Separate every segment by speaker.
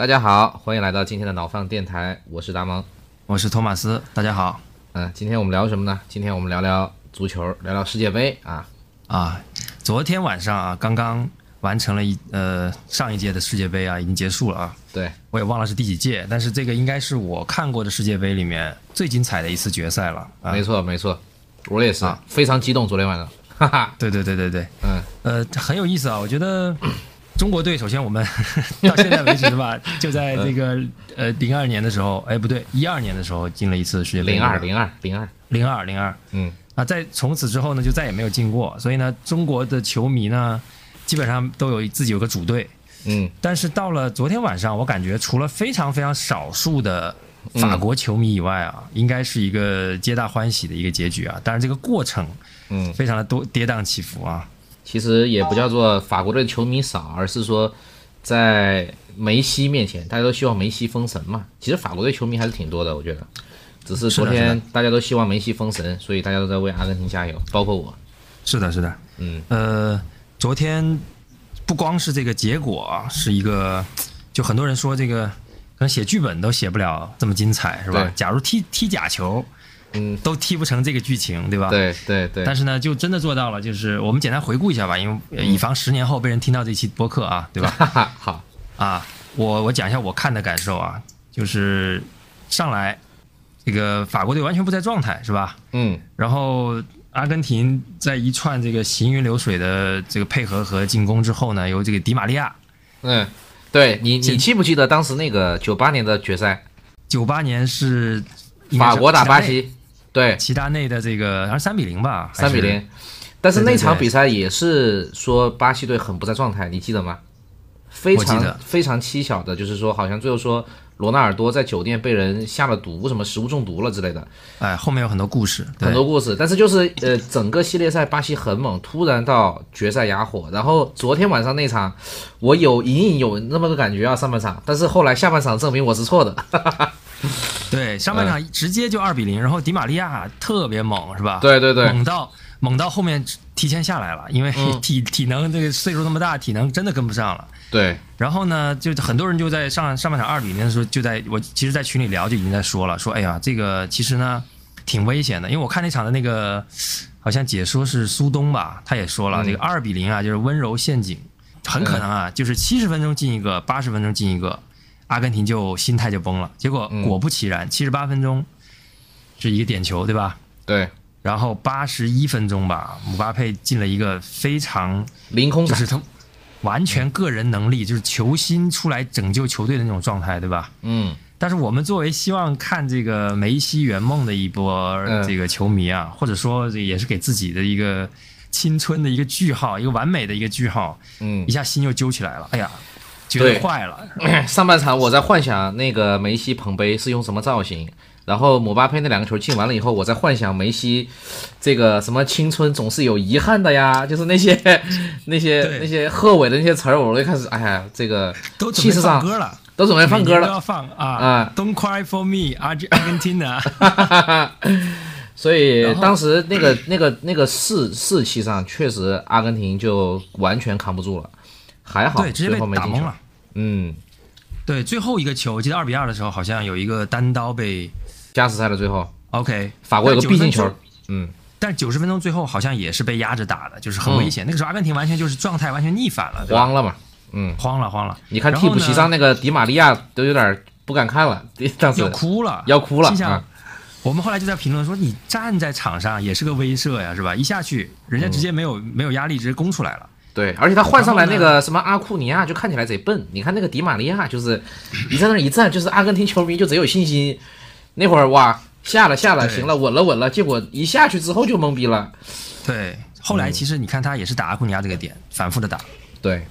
Speaker 1: 大家好，欢迎来到今天的脑放电台，我是达蒙，
Speaker 2: 我是托马斯，大家好。
Speaker 1: 嗯，今天我们聊什么呢？今天我们聊聊足球，聊聊世界杯啊
Speaker 2: 啊！昨天晚上啊，刚刚完成了一呃上一届的世界杯啊，已经结束了啊。
Speaker 1: 对，
Speaker 2: 我也忘了是第几届，但是这个应该是我看过的世界杯里面最精彩的一次决赛了。
Speaker 1: 没错，没错，我也是啊非常激动，昨天晚上。哈哈，
Speaker 2: 对对对对对，
Speaker 1: 嗯，
Speaker 2: 呃，很有意思啊，我觉得。中国队首先我们 到现在为止是吧，就在这个呃零二年的时候，哎不对，一二年的时候进了一次世界杯。
Speaker 1: 零二零二零二
Speaker 2: 零二零二，
Speaker 1: 嗯
Speaker 2: 啊，在从此之后呢，就再也没有进过。所以呢，中国的球迷呢，基本上都有自己有个主队，
Speaker 1: 嗯。
Speaker 2: 但是到了昨天晚上，我感觉除了非常非常少数的法国球迷以外啊，应该是一个皆大欢喜的一个结局啊。但是这个过程，
Speaker 1: 嗯，
Speaker 2: 非常的多跌宕起伏啊。
Speaker 1: 其实也不叫做法国队球迷少，而是说，在梅西面前，大家都希望梅西封神嘛。其实法国队球迷还是挺多的，我觉得，只是昨天大家都希望梅西封神，所以大家都在为阿根廷加油，包括我。
Speaker 2: 是的，是的，
Speaker 1: 嗯，
Speaker 2: 呃，昨天不光是这个结果是一个，就很多人说这个可能写剧本都写不了这么精彩，是吧？假如踢踢假球。
Speaker 1: 嗯，
Speaker 2: 都踢不成这个剧情，对吧？
Speaker 1: 对对对。
Speaker 2: 但是呢，就真的做到了。就是我们简单回顾一下吧，因为以防十年后被人听到这期播客啊，对吧？
Speaker 1: 好
Speaker 2: 啊，我我讲一下我看的感受啊，就是上来这个法国队完全不在状态，是吧？
Speaker 1: 嗯。
Speaker 2: 然后阿根廷在一串这个行云流水的这个配合和进攻之后呢，由这个迪玛利亚。
Speaker 1: 嗯，对你你记不记得当时那个九八年的决赛？
Speaker 2: 九八年是
Speaker 1: 法国打巴西。对，
Speaker 2: 齐达内的这个好像三比零吧，
Speaker 1: 三比零。但是那场比赛也是说巴西队很不在状态，你记得吗？非常非常蹊跷的，就是说好像最后说罗纳尔多在酒店被人下了毒，什么食物中毒了之类的。
Speaker 2: 哎，后面有很多故事，
Speaker 1: 很多故事。但是就是呃，整个系列赛巴西很猛，突然到决赛哑火。然后昨天晚上那场，我有隐隐有那么个感觉啊，上半场。但是后来下半场证明我是错的。
Speaker 2: 对，上半场直接就二比零，然后迪玛利亚特别猛，是吧？
Speaker 1: 对对对，
Speaker 2: 猛到猛到后面提前下来了，因为 体体能这个岁数那么大，体能真的跟不上了。
Speaker 1: 对，
Speaker 2: 然后呢，就很多人就在上上半场二比零的时候，就在我其实，在群里聊就已经在说了，说哎呀，这个其实呢挺危险的，因为我看那场的那个好像解说是苏东吧，他也说了，这个二比零啊就是温柔陷阱，很可能啊就是七十分钟进一个，八十分钟进一个。阿根廷就心态就崩了，结果果不其然，七十八分钟是一个点球，对吧？
Speaker 1: 对。
Speaker 2: 然后八十一分钟吧，姆巴佩进了一个非常
Speaker 1: 凌空，
Speaker 2: 就是他完全个人能力，就是球星出来拯救球队的那种状态，对吧？
Speaker 1: 嗯。
Speaker 2: 但是我们作为希望看这个梅西圆梦的一波这个球迷啊，或者说这也是给自己的一个青春的一个句号，一个完美的一个句号，
Speaker 1: 嗯，
Speaker 2: 一下心又揪起来了，哎呀。觉得坏了。
Speaker 1: 上半场我在幻想那个梅西捧杯是用什么造型，然后姆巴佩那两个球进完了以后，我在幻想梅西这个什么青春总是有遗憾的呀，就是那些 那些那些贺炜的那些词儿，我就开始哎呀，这个
Speaker 2: 都
Speaker 1: 气势上
Speaker 2: 歌了，
Speaker 1: 都准备放歌了，
Speaker 2: 要放啊啊！Don't cry for me, Argentina。
Speaker 1: 所以当时那个那个那个士士气上，确实阿根廷就完全扛不住了。还好，
Speaker 2: 对，直接被打懵了。
Speaker 1: 嗯，
Speaker 2: 对，最后一个球，我记得二比二的时候，好像有一个单刀被
Speaker 1: 加时赛的最后
Speaker 2: ，OK，
Speaker 1: 法国有个必进球。嗯，
Speaker 2: 但九十分钟最后好像也是被压着打的，就是很危险。那个时候阿根廷完全就是状态完全逆反了，
Speaker 1: 慌了嘛？嗯，
Speaker 2: 慌了慌了。
Speaker 1: 你看替补席上那个迪玛利亚都有点不敢看了，当时
Speaker 2: 要哭了，
Speaker 1: 要哭了。
Speaker 2: 我们后来就在评论说，你站在场上也是个威慑呀，是吧？一下去，人家直接没有没有压力，直接攻出来了。
Speaker 1: 对，而且他换上来那个什么阿库尼亚就看起来贼笨。你看那个迪玛利亚，就是你在那一站，就是阿根廷球迷就贼有信心。那会儿哇，下了下了，行了，稳了稳了，结果一下去之后就懵逼了。
Speaker 2: 对，后来其实你看他也是打阿库尼亚这个点，反复的打。
Speaker 1: 对，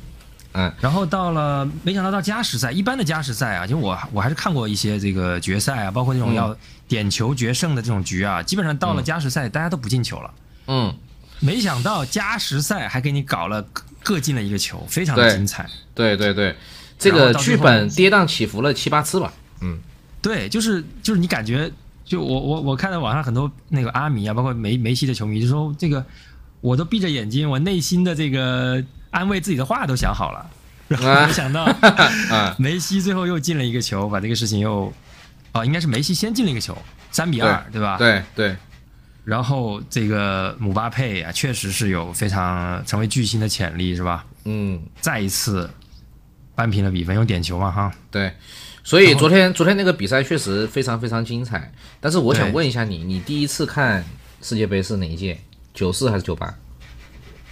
Speaker 1: 嗯，
Speaker 2: 然后到了，没想到到加时赛，一般的加时赛啊，就我我还是看过一些这个决赛啊，包括那种要点球决胜的这种局啊，基本上到了加时赛，大家都不进球了。
Speaker 1: 嗯。
Speaker 2: 没想到加时赛还给你搞了各进了一个球，非常的精彩。
Speaker 1: 对对对，这个剧本跌宕起伏了七八次吧。嗯，
Speaker 2: 对，就是就是你感觉，就我我我看到网上很多那个阿米啊，包括梅梅西的球迷就说，这个我都闭着眼睛，我内心的这个安慰自己的话都想好了。然后
Speaker 1: 啊
Speaker 2: 没想到
Speaker 1: 啊，
Speaker 2: 梅西最后又进了一个球，把这个事情又，哦，应该是梅西先进了一个球，三比二，对吧？。
Speaker 1: 对对，
Speaker 2: 然后这个姆巴佩啊，确实是有非常成为巨星的潜力，是吧？
Speaker 1: 嗯，
Speaker 2: 再一次扳平了比分，用点球嘛，哈。
Speaker 1: 对。所以昨天昨天那个比赛确实非常非常精彩，但是我想问一下你，你第一次看世界杯是哪一届？九四还是九八？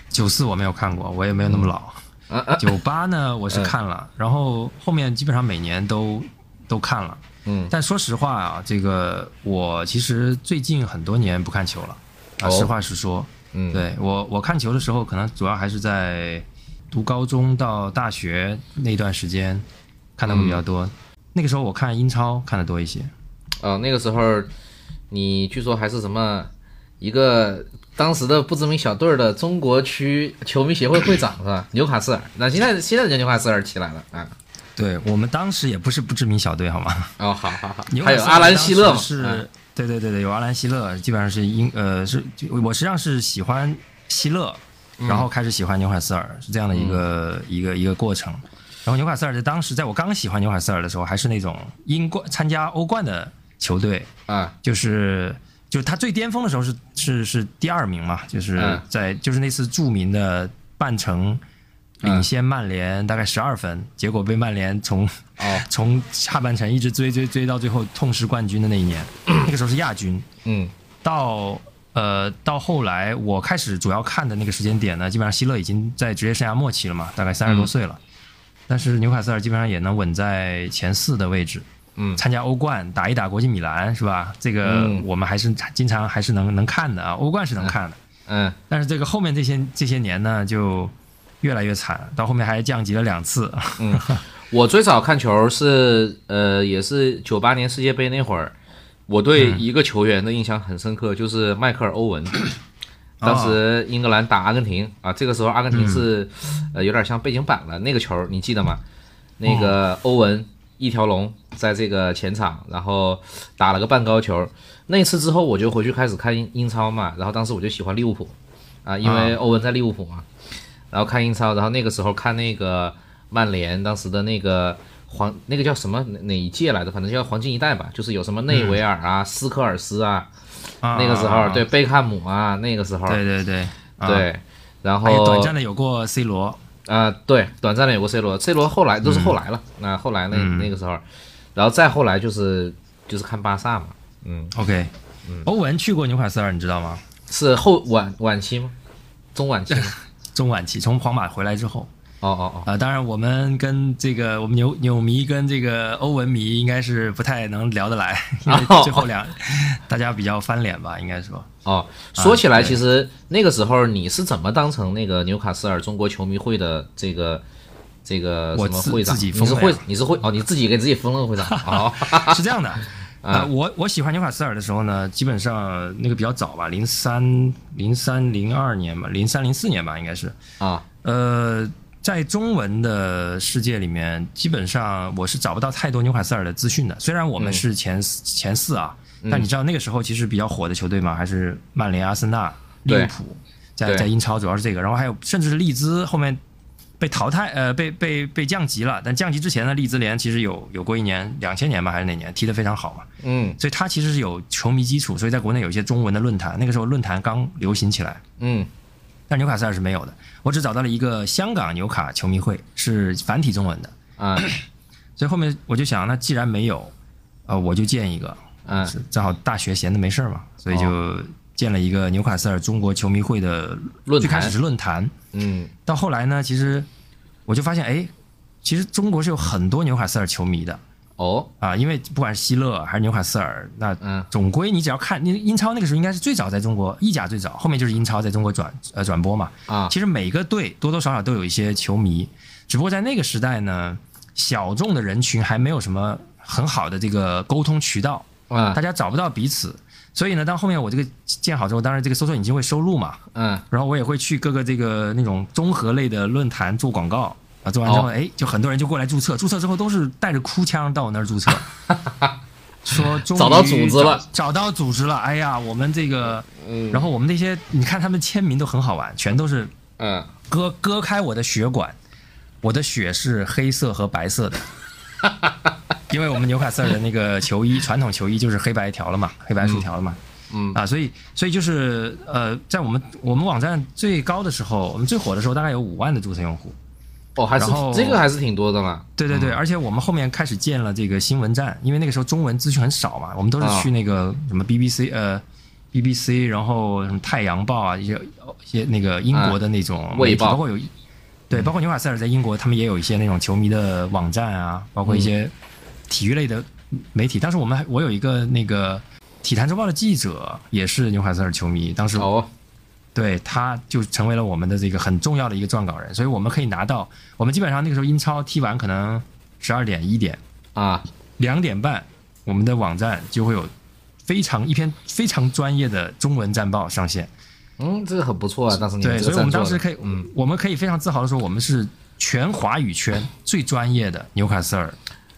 Speaker 2: 九四我没有看过，我也没有那么老。
Speaker 1: 啊啊，
Speaker 2: 九八呢，我是看了，然后后面基本上每年都都看了。
Speaker 1: 嗯
Speaker 2: 但说实话啊，这个我其实最近很多年不看球了啊，
Speaker 1: 哦
Speaker 2: 实话实说。
Speaker 1: 嗯，
Speaker 2: 对我我看球的时候，可能主要还是在读高中到大学那段时间看的会比较多。那个时候我看英超看的多一些。
Speaker 1: 哦，那个时候你据说还是什么一个当时的不知名小队儿的中国区球迷协会会长是吧？纽卡斯尔，那现在现在人家纽卡斯尔起来了啊。
Speaker 2: 对我们当时也不是不知名小队，好吗？
Speaker 1: 哦，好好好。还有阿兰希勒嘛
Speaker 2: 是，
Speaker 1: 嗯。
Speaker 2: 对对对对，有阿兰希勒，基本上是英呃是我实际上是喜欢希勒，
Speaker 1: 嗯。
Speaker 2: 然后开始喜欢纽卡斯尔，是这样的一个、一个一个过程。然后纽卡斯尔在当时在我刚喜欢纽卡斯尔的时候，还是那种英冠参加欧冠的球队，
Speaker 1: 啊，
Speaker 2: 就是就是他最巅峰的时候是是是第二名嘛，就是
Speaker 1: 嗯。
Speaker 2: 在就是那次著名的半程领先曼联大概十二分，结果被曼联从
Speaker 1: 哦，
Speaker 2: 从下半程一直追追追到最后痛失冠军的那一年，那个时候是亚军。
Speaker 1: 嗯。
Speaker 2: 到呃到后来我开始主要看的那个时间点呢，基本上希勒已经在职业生涯末期了嘛，大概三十多岁了。但是纽卡斯尔基本上也能稳在前四的位置，
Speaker 1: 嗯。
Speaker 2: 参加欧冠，打一打国际米兰是吧？这个
Speaker 1: 嗯。
Speaker 2: 我们还是经常还是能能看的啊，欧冠是能看的。
Speaker 1: 嗯。
Speaker 2: 但是这个后面这些这些年呢，就越来越惨，到后面还降级了两次。
Speaker 1: 嗯，我最早看球是呃，也是九八年世界杯那会儿，我对
Speaker 2: 嗯
Speaker 1: 一个球员的印象很深刻，就是迈克尔·欧文。
Speaker 2: 哦
Speaker 1: 当时英格兰打阿根廷啊，这个时候阿根廷是、
Speaker 2: 嗯
Speaker 1: 呃有点像背景板了，那个球你记得吗？那个欧文一条龙在这个前场，然后打了个半高球。那次之后我就回去开始看英英超嘛，然后当时我就喜欢利物浦啊，因为欧文在利物浦嘛，然后看英超，然后那个时候看那个曼联当时的那个黄那个叫什么哪哪一届来的，反正叫黄金一代吧，就是有什么内维尔啊、斯科尔斯啊，
Speaker 2: 啊
Speaker 1: 那个时候
Speaker 2: 啊
Speaker 1: 对贝克汉姆啊，那个时候。
Speaker 2: 对对对啊。
Speaker 1: 对，然后
Speaker 2: 短暂的有过 C 罗，
Speaker 1: 啊、对，短暂的有过 C 罗，C 罗后来都是后来了，那、后来那、
Speaker 2: 嗯。
Speaker 1: 那个时候，然后再后来就是就是看巴萨嘛，嗯
Speaker 2: ，OK，欧文去过纽卡斯尔，你知道吗？
Speaker 1: 是后晚晚期吗？中晚期吗？
Speaker 2: 中晚期从皇马回来之后，
Speaker 1: 哦哦哦，
Speaker 2: 啊、当然我们跟这个我们纽纽迷跟这个欧文迷应该是不太能聊得来，因为最后两大家比较翻脸吧，应该说。
Speaker 1: 哦，说起来，
Speaker 2: 对。
Speaker 1: 其实那个时候你是怎么当成那个纽卡斯尔中国球迷会的这个这个什么会长？
Speaker 2: 自己
Speaker 1: 你是会你是会哦，你自己给自己封了个会长。哦，
Speaker 2: 是这样的，啊、我我喜欢纽卡斯尔的时候呢，基本上那个比较早吧，零三零三零二年吧，零三零四年吧，应该是。
Speaker 1: 啊。
Speaker 2: 呃，在中文的世界里面，基本上我是找不到太多纽卡斯尔的资讯的。虽然我们是前四、前四啊，但你知道那个时候其实比较火的球队嘛，还是曼联、阿森纳、利物浦，在在英超主要是这个，然后还有甚至是利兹后面被淘汰，呃，被被被降级了。但降级之前呢，利兹联其实有有过一年，两千年吧还是哪年踢得非常好嘛，
Speaker 1: 嗯。
Speaker 2: 所以他其实是有球迷基础，所以在国内有一些中文的论坛，那个时候论坛刚流行起来。
Speaker 1: 嗯。
Speaker 2: 但纽卡斯尔是没有的，我只找到了一个香港纽卡球迷会，是繁体中文的，
Speaker 1: 啊。
Speaker 2: 所以后面我就想，那既然没有，呃，我就建一个，
Speaker 1: 嗯。
Speaker 2: 正好大学闲的没事儿嘛，所以就建了一个纽卡斯尔中国球迷会的，
Speaker 1: 论坛
Speaker 2: 最开始是论坛，
Speaker 1: 嗯。
Speaker 2: 到后来呢，其实我就发现，哎，其实中国是有很多纽卡斯尔球迷的。
Speaker 1: 哦。
Speaker 2: 啊，因为不管是希勒还是纽卡斯尔，那
Speaker 1: 嗯。
Speaker 2: 总归你只要看，你英超那个时候应该是最早在中国，意甲最早，后面就是英超在中国转呃转播嘛，
Speaker 1: 啊。
Speaker 2: 其实每个队多多少少都有一些球迷，只不过在那个时代呢，小众的人群还没有什么很好的这个沟通渠道，
Speaker 1: 啊。
Speaker 2: 大家找不到彼此。所以呢，当后面我这个建好之后，当然这个搜索引擎会收录嘛，
Speaker 1: 嗯。
Speaker 2: 然后我也会去各个这个那种综合类的论坛做广告。啊，做完之后，
Speaker 1: 哦。
Speaker 2: 哎，就很多人就过来注册，注册之后都是带着哭腔到我那儿注册，说终于
Speaker 1: 找到组织了。
Speaker 2: 找，找到组织了，哎呀，我们这个，
Speaker 1: 嗯。
Speaker 2: 然后我们那些，你看他们签名都很好玩，全都是
Speaker 1: 嗯。
Speaker 2: 割割开我的血管，我的血是黑色和白色的，因为我们纽卡斯尔的那个球衣，传统球衣就是黑白条了嘛，黑白竖条了嘛。
Speaker 1: 嗯
Speaker 2: 啊，所以所以就是呃，在我们我们网站最高的时候，我们最火的时候，大概有五万的注册用户。
Speaker 1: 哦，还是这个还是挺多的嘛。
Speaker 2: 对对对，而且我们后面开始建了这个新闻站，因为那个时候中文资讯很少嘛，我们都是去那个什么 BBC 呃 BBC，然后什么太阳报啊一些一些那个英国的那种媒体，
Speaker 1: 卫报
Speaker 2: 包括有对，包括纽卡斯尔在英国，他们也有一些那种球迷的网站啊，包括一些体育类的媒体。当时我们还我有一个那个体坛周报的记者，也是纽卡斯尔球迷，当时
Speaker 1: 哦，
Speaker 2: 对，他就成为了我们的这个很重要的一个撰稿人，所以我们可以拿到，我们基本上那个时候英超踢完可能十二点一点，
Speaker 1: 啊，
Speaker 2: 两点半，我们的网站就会有非常一篇非常专业的中文战报上线。
Speaker 1: 嗯，这个很不错啊。当时你
Speaker 2: 对，所以我们当时可以，
Speaker 1: 嗯，
Speaker 2: 我们可以非常自豪的说，我们是全华语圈最专业的纽卡斯尔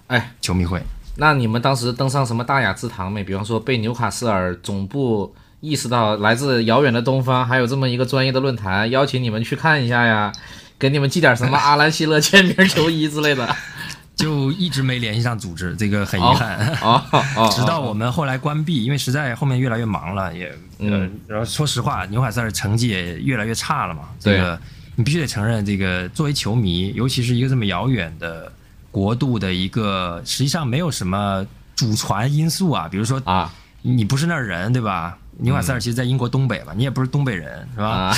Speaker 1: 哎，
Speaker 2: 球迷会。
Speaker 1: 那你们当时登上什么大雅之堂没？比方说被纽卡斯尔总部意识到来自遥远的东方还有这么一个专业的论坛，邀请你们去看一下呀，给你们寄点什么阿兰希勒签名球衣之类的。
Speaker 2: 就一直没联系上组织，这个很遗憾。
Speaker 1: 哦哦，
Speaker 2: 直到我们后来关闭，因为实在后面越来越忙了，也呃
Speaker 1: 嗯，
Speaker 2: 然后说实话，纽卡斯尔成绩也越来越差了嘛。
Speaker 1: 对
Speaker 2: 这个你必须得承认，这个作为球迷，尤其是一个这么遥远的国度的一个，实际上没有什么祖传因素啊，比如说
Speaker 1: 啊
Speaker 2: 你不是那儿人，对吧？纽瓦塞尔其实在英国东北嘛，你也不是东北人，是吧？
Speaker 1: 啊，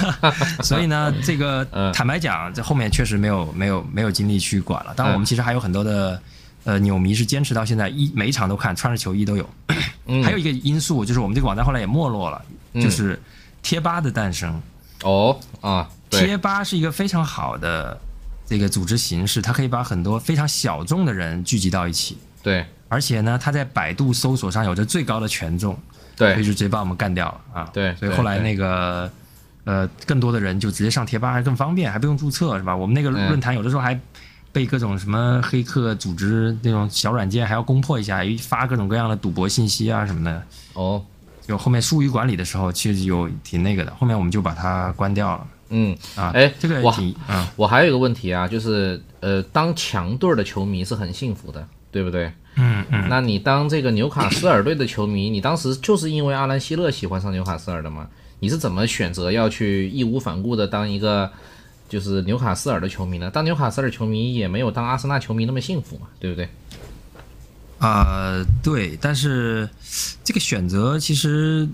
Speaker 2: 所以呢，这个
Speaker 1: 嗯
Speaker 2: 坦白讲，这后面确实没有没有没有精力去管了。当然，我们其实还有很多的呃纽迷是坚持到现在，一每一场都看，穿着球衣都有。
Speaker 1: 嗯
Speaker 2: 还有一个因素就是我们这个网站后来也没落了，
Speaker 1: 嗯
Speaker 2: 就是贴吧的诞生。
Speaker 1: 哦啊，
Speaker 2: 贴吧是一个非常好的这个组织形式，它可以把很多非常小众的人聚集到一起，
Speaker 1: 对
Speaker 2: 而且呢，它在百度搜索上有着最高的权重。对所以
Speaker 1: 对
Speaker 2: 就直接把我们干掉了啊！
Speaker 1: 对
Speaker 2: 所以后来那个呃，更多的人就直接上贴吧还更方便，还不用注册是吧？我们那个
Speaker 1: 嗯
Speaker 2: 论坛有的时候还被各种什么黑客组织那种小软件还要攻破一下，发各种各样的赌博信息啊什么的。
Speaker 1: 哦，
Speaker 2: 就后面疏于管理的时候，其实有挺那个的，后面我们就把它关掉了
Speaker 1: 嗯，
Speaker 2: 啊。
Speaker 1: 哎
Speaker 2: 这个
Speaker 1: 哇
Speaker 2: 挺嗯，
Speaker 1: 我还有一个问题啊，就是呃，当强队的球迷是很幸福的，对不对？
Speaker 2: 嗯嗯，
Speaker 1: 那你当这个纽卡斯尔队的球迷，你当时就是因为阿兰希勒喜欢上纽卡斯尔的吗？你是怎么选择要去义无反顾的当一个就是纽卡斯尔的球迷呢？当纽卡斯尔球迷也没有当阿森纳球迷那么幸福嘛，对不对？
Speaker 2: 啊、对，但是这个选择其实，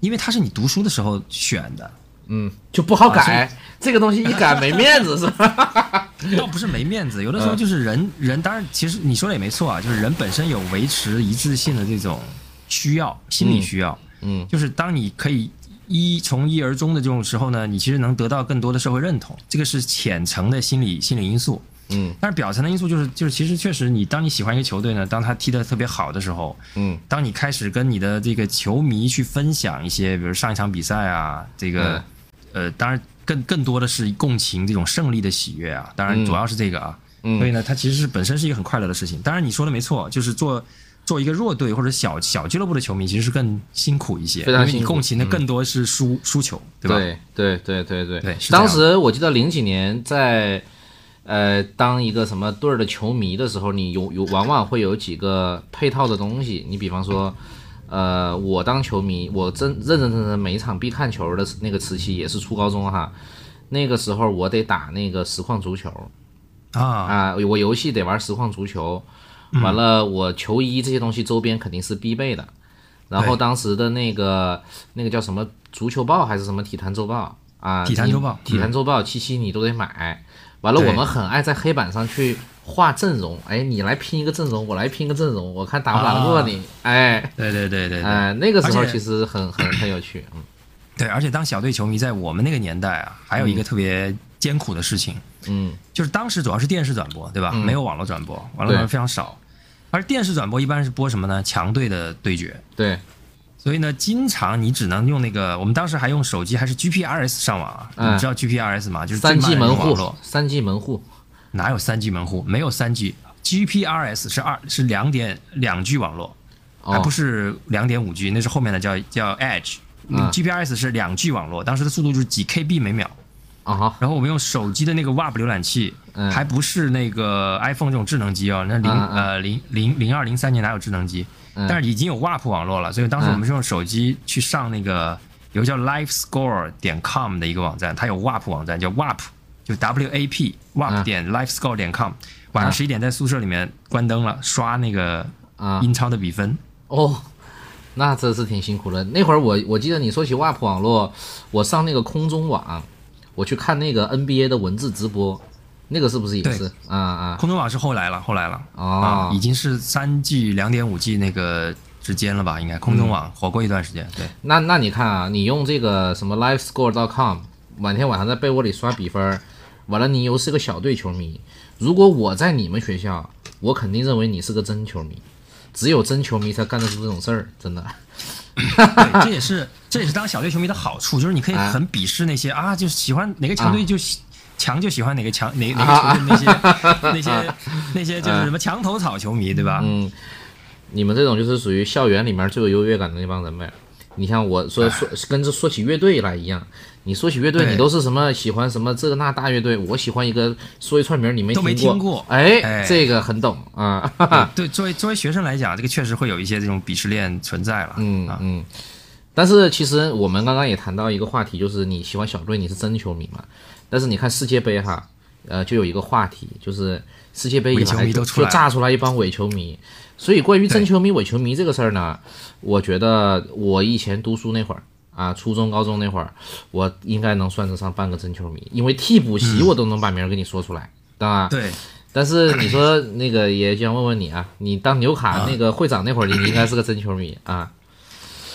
Speaker 2: 因为它是你读书的时候选的，
Speaker 1: 嗯，就不好改，这个东西一改没面子是吧？
Speaker 2: 倒不是没面子，有的时候就是人人，当然其实你说的也没错啊，就是人本身有维持一致性的这种需要，心理需要，
Speaker 1: 嗯
Speaker 2: 就是当你可以一从一而终的这种时候呢，你其实能得到更多的社会认同，这个是浅层的心理心理因素。
Speaker 1: 嗯。
Speaker 2: 但是表层的因素就是就是其实确实你当你喜欢一个球队呢，当他踢得特别好的时候，
Speaker 1: 嗯。
Speaker 2: 当你开始跟你的这个球迷去分享一些，比如上一场比赛啊，这个、呃，当然更更多的是共情这种胜利的喜悦啊，当然
Speaker 1: 嗯
Speaker 2: 主要是这个啊，
Speaker 1: 嗯
Speaker 2: 所以呢，它其实是本身是一个很快乐的事情。当然你说的没错，就是做做一个弱队或者小小俱乐部的球迷，其实是更辛苦一些，因为你共情的
Speaker 1: 嗯
Speaker 2: 更多是输、输球，对吧？
Speaker 1: 对对对对对当时我记得零几年在呃当一个什么队儿的球迷的时候，你有有往往会有几个配套的东西。你比方说，呃，我当球迷，我真认认真真每一场必看球的那个时期也是初高中哈。那个时候我得打那个实况足球
Speaker 2: 啊，
Speaker 1: 啊，我游戏得玩实况足球，完了我球衣这些东西周边肯定是必备的。然后当时的那个那个叫什么足球报还是什么体坛周报啊？
Speaker 2: 体坛周报
Speaker 1: 体坛周报七七你都得买。完了，我们很爱在黑板上去画阵容，哎，你来拼一个阵容，我来拼一个阵容，我看打不打得过你，哎。
Speaker 2: 对对对对对。
Speaker 1: 哎，那个时候其实很很很有趣，嗯
Speaker 2: 对，而且当小队球迷在我们那个年代啊，还有一个特别艰苦的事情，
Speaker 1: 嗯
Speaker 2: 就是当时主要是电视转播，对吧？
Speaker 1: 嗯
Speaker 2: 没有网络转播，网络转播非常少。而电视转播一般是播什么呢？强队的对决。
Speaker 1: 对，
Speaker 2: 所以呢，经常你只能用那个，我们当时还用手机，还是 GPRS 上网啊？
Speaker 1: 嗯
Speaker 2: 你知道 GPRS 吗？就是
Speaker 1: 三
Speaker 2: 慢
Speaker 1: G 门户三 G 门户，
Speaker 2: 哪有三 G 门户？没有三 G。GPRS 是二是两点两 G 网络，还
Speaker 1: 哦
Speaker 2: 不是两点五 G，那是后面的叫叫 Edge。
Speaker 1: 嗯
Speaker 2: GPRS 是两 G 网络，当时的速度就是几 KB 每秒。
Speaker 1: 啊哈，
Speaker 2: 然后我们用手机的那个 WAP 浏览器，
Speaker 1: 嗯
Speaker 2: 还不是那个 iPhone 这种智能机哦，那零、呃零零零二零三年哪有智能机？
Speaker 1: 嗯
Speaker 2: 但是已经有 WAP 网络了，所以当时我们是用手机去上那个有个叫 LifeScore 点 com 的一个网站，它有 WAP 网站叫 WAP，就 W A P WAP
Speaker 1: 嗯
Speaker 2: 点 LifeScore 点 com。晚上
Speaker 1: 嗯
Speaker 2: 十一点在宿舍里面关灯了，刷那个
Speaker 1: 啊
Speaker 2: 英超的比分。
Speaker 1: 哦，那真是挺辛苦的。那会儿我我记得你说起 WAP 网络，我上那个空中网，我去看那个 NBA 的文字直播，那个是不是也是？啊啊
Speaker 2: 空中网是后来了，后来了
Speaker 1: 哦
Speaker 2: 啊，已经是三 G、两点五 G 那个之间了吧？应该空中网火过一段时间。对，
Speaker 1: 那那你看啊，你用这个什么 LiveScore.com，每天晚上在被窝里刷比分儿，完了你又是个小队球迷。如果我在你们学校，我肯定认为你是个真球迷。只有真球迷才干得出这种事儿，真的。
Speaker 2: 对，这也是这也是当小队球迷的好处，就是你可以
Speaker 1: 啊
Speaker 2: 很鄙视那些啊，就是喜欢哪个强队就喜。强就喜欢哪个强哪哪
Speaker 1: 啊
Speaker 2: 个球队那些 那些那些就是什么墙头草球迷对吧？
Speaker 1: 嗯，你们这种就是属于校园里面最有优越感的那帮人呗。你像我说说跟着说起乐队来一样，你说起乐队，你都是什么喜欢什么这个那大乐队，我喜欢一个说一串名你没
Speaker 2: 都没
Speaker 1: 听
Speaker 2: 听过
Speaker 1: 哎，
Speaker 2: 哎
Speaker 1: 这个很懂啊。
Speaker 2: 对，作为作为学生来讲，这个确实会有一些这种鄙视链存在了。啊，
Speaker 1: 嗯嗯，但是其实我们刚刚也谈到一个话题，就是你喜欢小队，你是真球迷嘛？但是你看世界杯哈，呃，就有一个话题，就是世界杯以来就就炸出来一帮伪球迷。所以关于真球迷、伪球迷这个事儿呢，我觉得我以前读书那会儿啊，初中、高中那会儿，我应该能算得上半个真球迷，因为替补席我都能把名儿给你说出来，对吧？
Speaker 2: 对，
Speaker 1: 但是你说那个也想问问你啊，你当纽卡那个会长那会儿，你应该是个真球迷啊。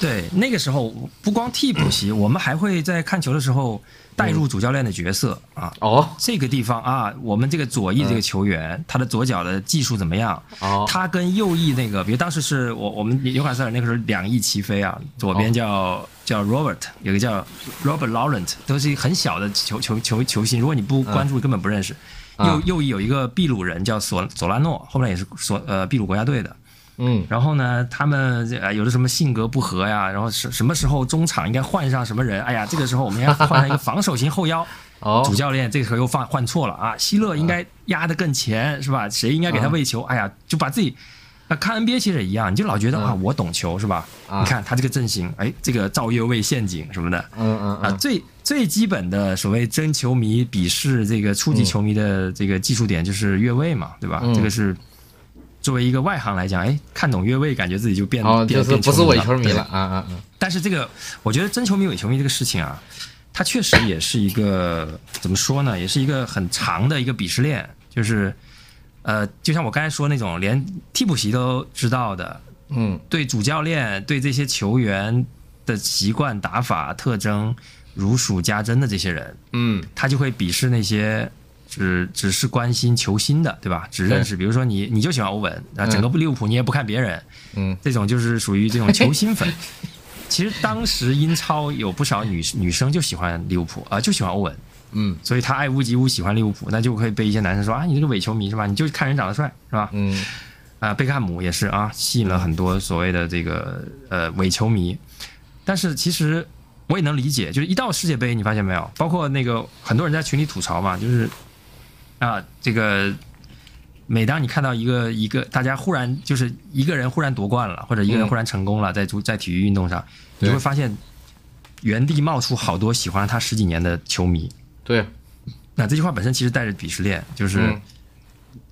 Speaker 2: 对，那个时候不光替补席，我们还会在看球的时候带入主教练的角色啊。
Speaker 1: 哦
Speaker 2: 这个地方啊，我们这个左翼这个球员，他的左脚的技术怎么样？
Speaker 1: 哦
Speaker 2: 他跟右翼那个，比如当时是我我们纽卡斯尔那个时候两翼齐飞啊，左边叫、叫 Robert，有个叫 Robert Laurent，都是很小的球球球球星，如果你不关注，根本不认识。
Speaker 1: 啊
Speaker 2: 右右翼有一个秘鲁人叫索索拉诺，后面也是索呃秘鲁国家队的。
Speaker 1: 嗯
Speaker 2: 然后呢，他们有的什么性格不合呀，然后什什么时候中场应该换上什么人？哎呀，这个时候我们应该换上一个防守型后腰。
Speaker 1: 哦
Speaker 2: 主教练这个时候又换换错了啊，希勒应该压得更前是吧？谁应该给他喂球？哎呀，就把自己。啊，看 NBA 其实也一样，你就老觉得
Speaker 1: 嗯
Speaker 2: 啊，我懂球是吧？
Speaker 1: 啊
Speaker 2: 你看他这个阵型，哎，这个造越位陷阱什么的啊，
Speaker 1: 嗯嗯啊
Speaker 2: 最最基本的所谓真球迷鄙视这个初级球迷的这个技术点就是越位嘛，对吧？
Speaker 1: 嗯
Speaker 2: 这个是作为一个外行来讲，哎，看懂越位，感觉自己就变
Speaker 1: 哦，
Speaker 2: 变
Speaker 1: 就是不是伪球迷了。啊啊啊！
Speaker 2: 但是这个，我觉得真球迷伪球迷这个事情啊，它确实也是一个怎么说呢，也是一个很长的一个鄙视链，就是呃，就像我刚才说那种连替补席都知道的，
Speaker 1: 嗯。
Speaker 2: 对主教练、对这些球员的习惯、打法、特征如数家珍的这些人，
Speaker 1: 嗯。
Speaker 2: 他就会鄙视那些只只是关心球星的，对吧？只认识，比如说你你就喜欢欧文啊，整个利物浦你也不看别人，
Speaker 1: 嗯，
Speaker 2: 这种就是属于这种球星粉。其实当时英超有不少女女生就喜欢利物浦啊、就喜欢欧文，
Speaker 1: 嗯
Speaker 2: 所以她爱屋及乌喜欢利物浦，那就会被一些男生说啊，你这个伪球迷是吧？你就看人长得帅是吧？
Speaker 1: 嗯
Speaker 2: 啊，贝克汉姆也是啊，吸引了很多所谓的这个呃伪球迷。但是其实我也能理解，就是一到世界杯，你发现没有？包括那个很多人在群里吐槽嘛，就是啊，这个每当你看到一个一个大家忽然就是一个人忽然夺冠了，或者一个人
Speaker 1: 嗯
Speaker 2: 忽然成功了，在足在体育运动上，你就会发现原地冒出好多喜欢他十几年的球迷。
Speaker 1: 对，
Speaker 2: 那这句话本身其实带着鄙视链，就是
Speaker 1: 嗯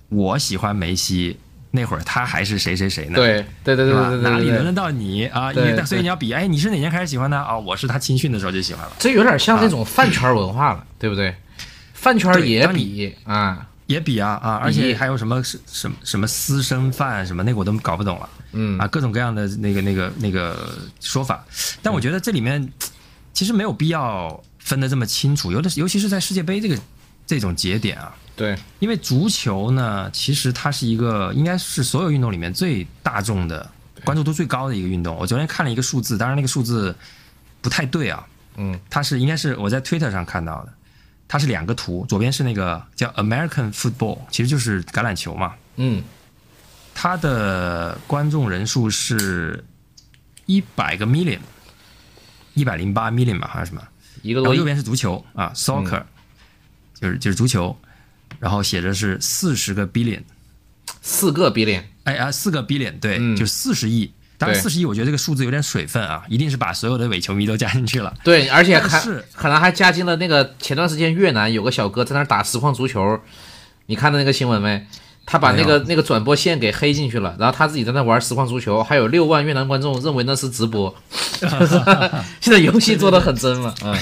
Speaker 2: 我喜欢梅西，那会儿他还是谁谁谁呢？
Speaker 1: 对对对对
Speaker 2: 对吧
Speaker 1: 对对，对
Speaker 2: 哪里轮得到你啊？所以你要比，哎，你是哪年开始喜欢的啊？我是他青训的时候就喜欢了，
Speaker 1: 这有点像那种饭圈文化了，对不对？饭圈也比啊，
Speaker 2: 也比啊啊，而且还有什么什什么什么私生饭什么那个我都搞不懂了
Speaker 1: 嗯。
Speaker 2: 啊，各种各样的那个那个那个说法。但我觉得这里面其实没有必要分得这么清楚，尤的尤其是在世界杯这个这种节点啊，
Speaker 1: 对，
Speaker 2: 因为足球呢，其实它是一个应该是所有运动里面最大众的、关注度最高的一个运动。我昨天看了一个数字，当然那个数字不太对啊，
Speaker 1: 嗯。
Speaker 2: 它是应该是我在 Twitter 上看到的，它是两个图，左边是那个叫 American Football，其实就是橄榄球嘛，
Speaker 1: 嗯。
Speaker 2: 它的观众人数是一百个 million，一百零八 million 吧，还是什么？然后右
Speaker 1: 一个多亿，
Speaker 2: 边是足球啊，soccer，、就是就是足球，然后写着是四十个 billion，
Speaker 1: 四个 billion，
Speaker 2: 哎啊，四个 billion，对，
Speaker 1: 嗯。
Speaker 2: 就四十亿。当然，
Speaker 1: 对
Speaker 2: 四十亿，我觉得这个数字有点水分啊，一定是把所有的伪球迷都加进去了。
Speaker 1: 对，而且还可能还加进了那个前段时间越南有个小哥在那儿打实况足球，你看到那个新闻没？他把那个那个转播线给黑进去了，然后他自己在那玩实况足球，还有六万越南观众认为那是直播。现在游戏做的很真了，嗯，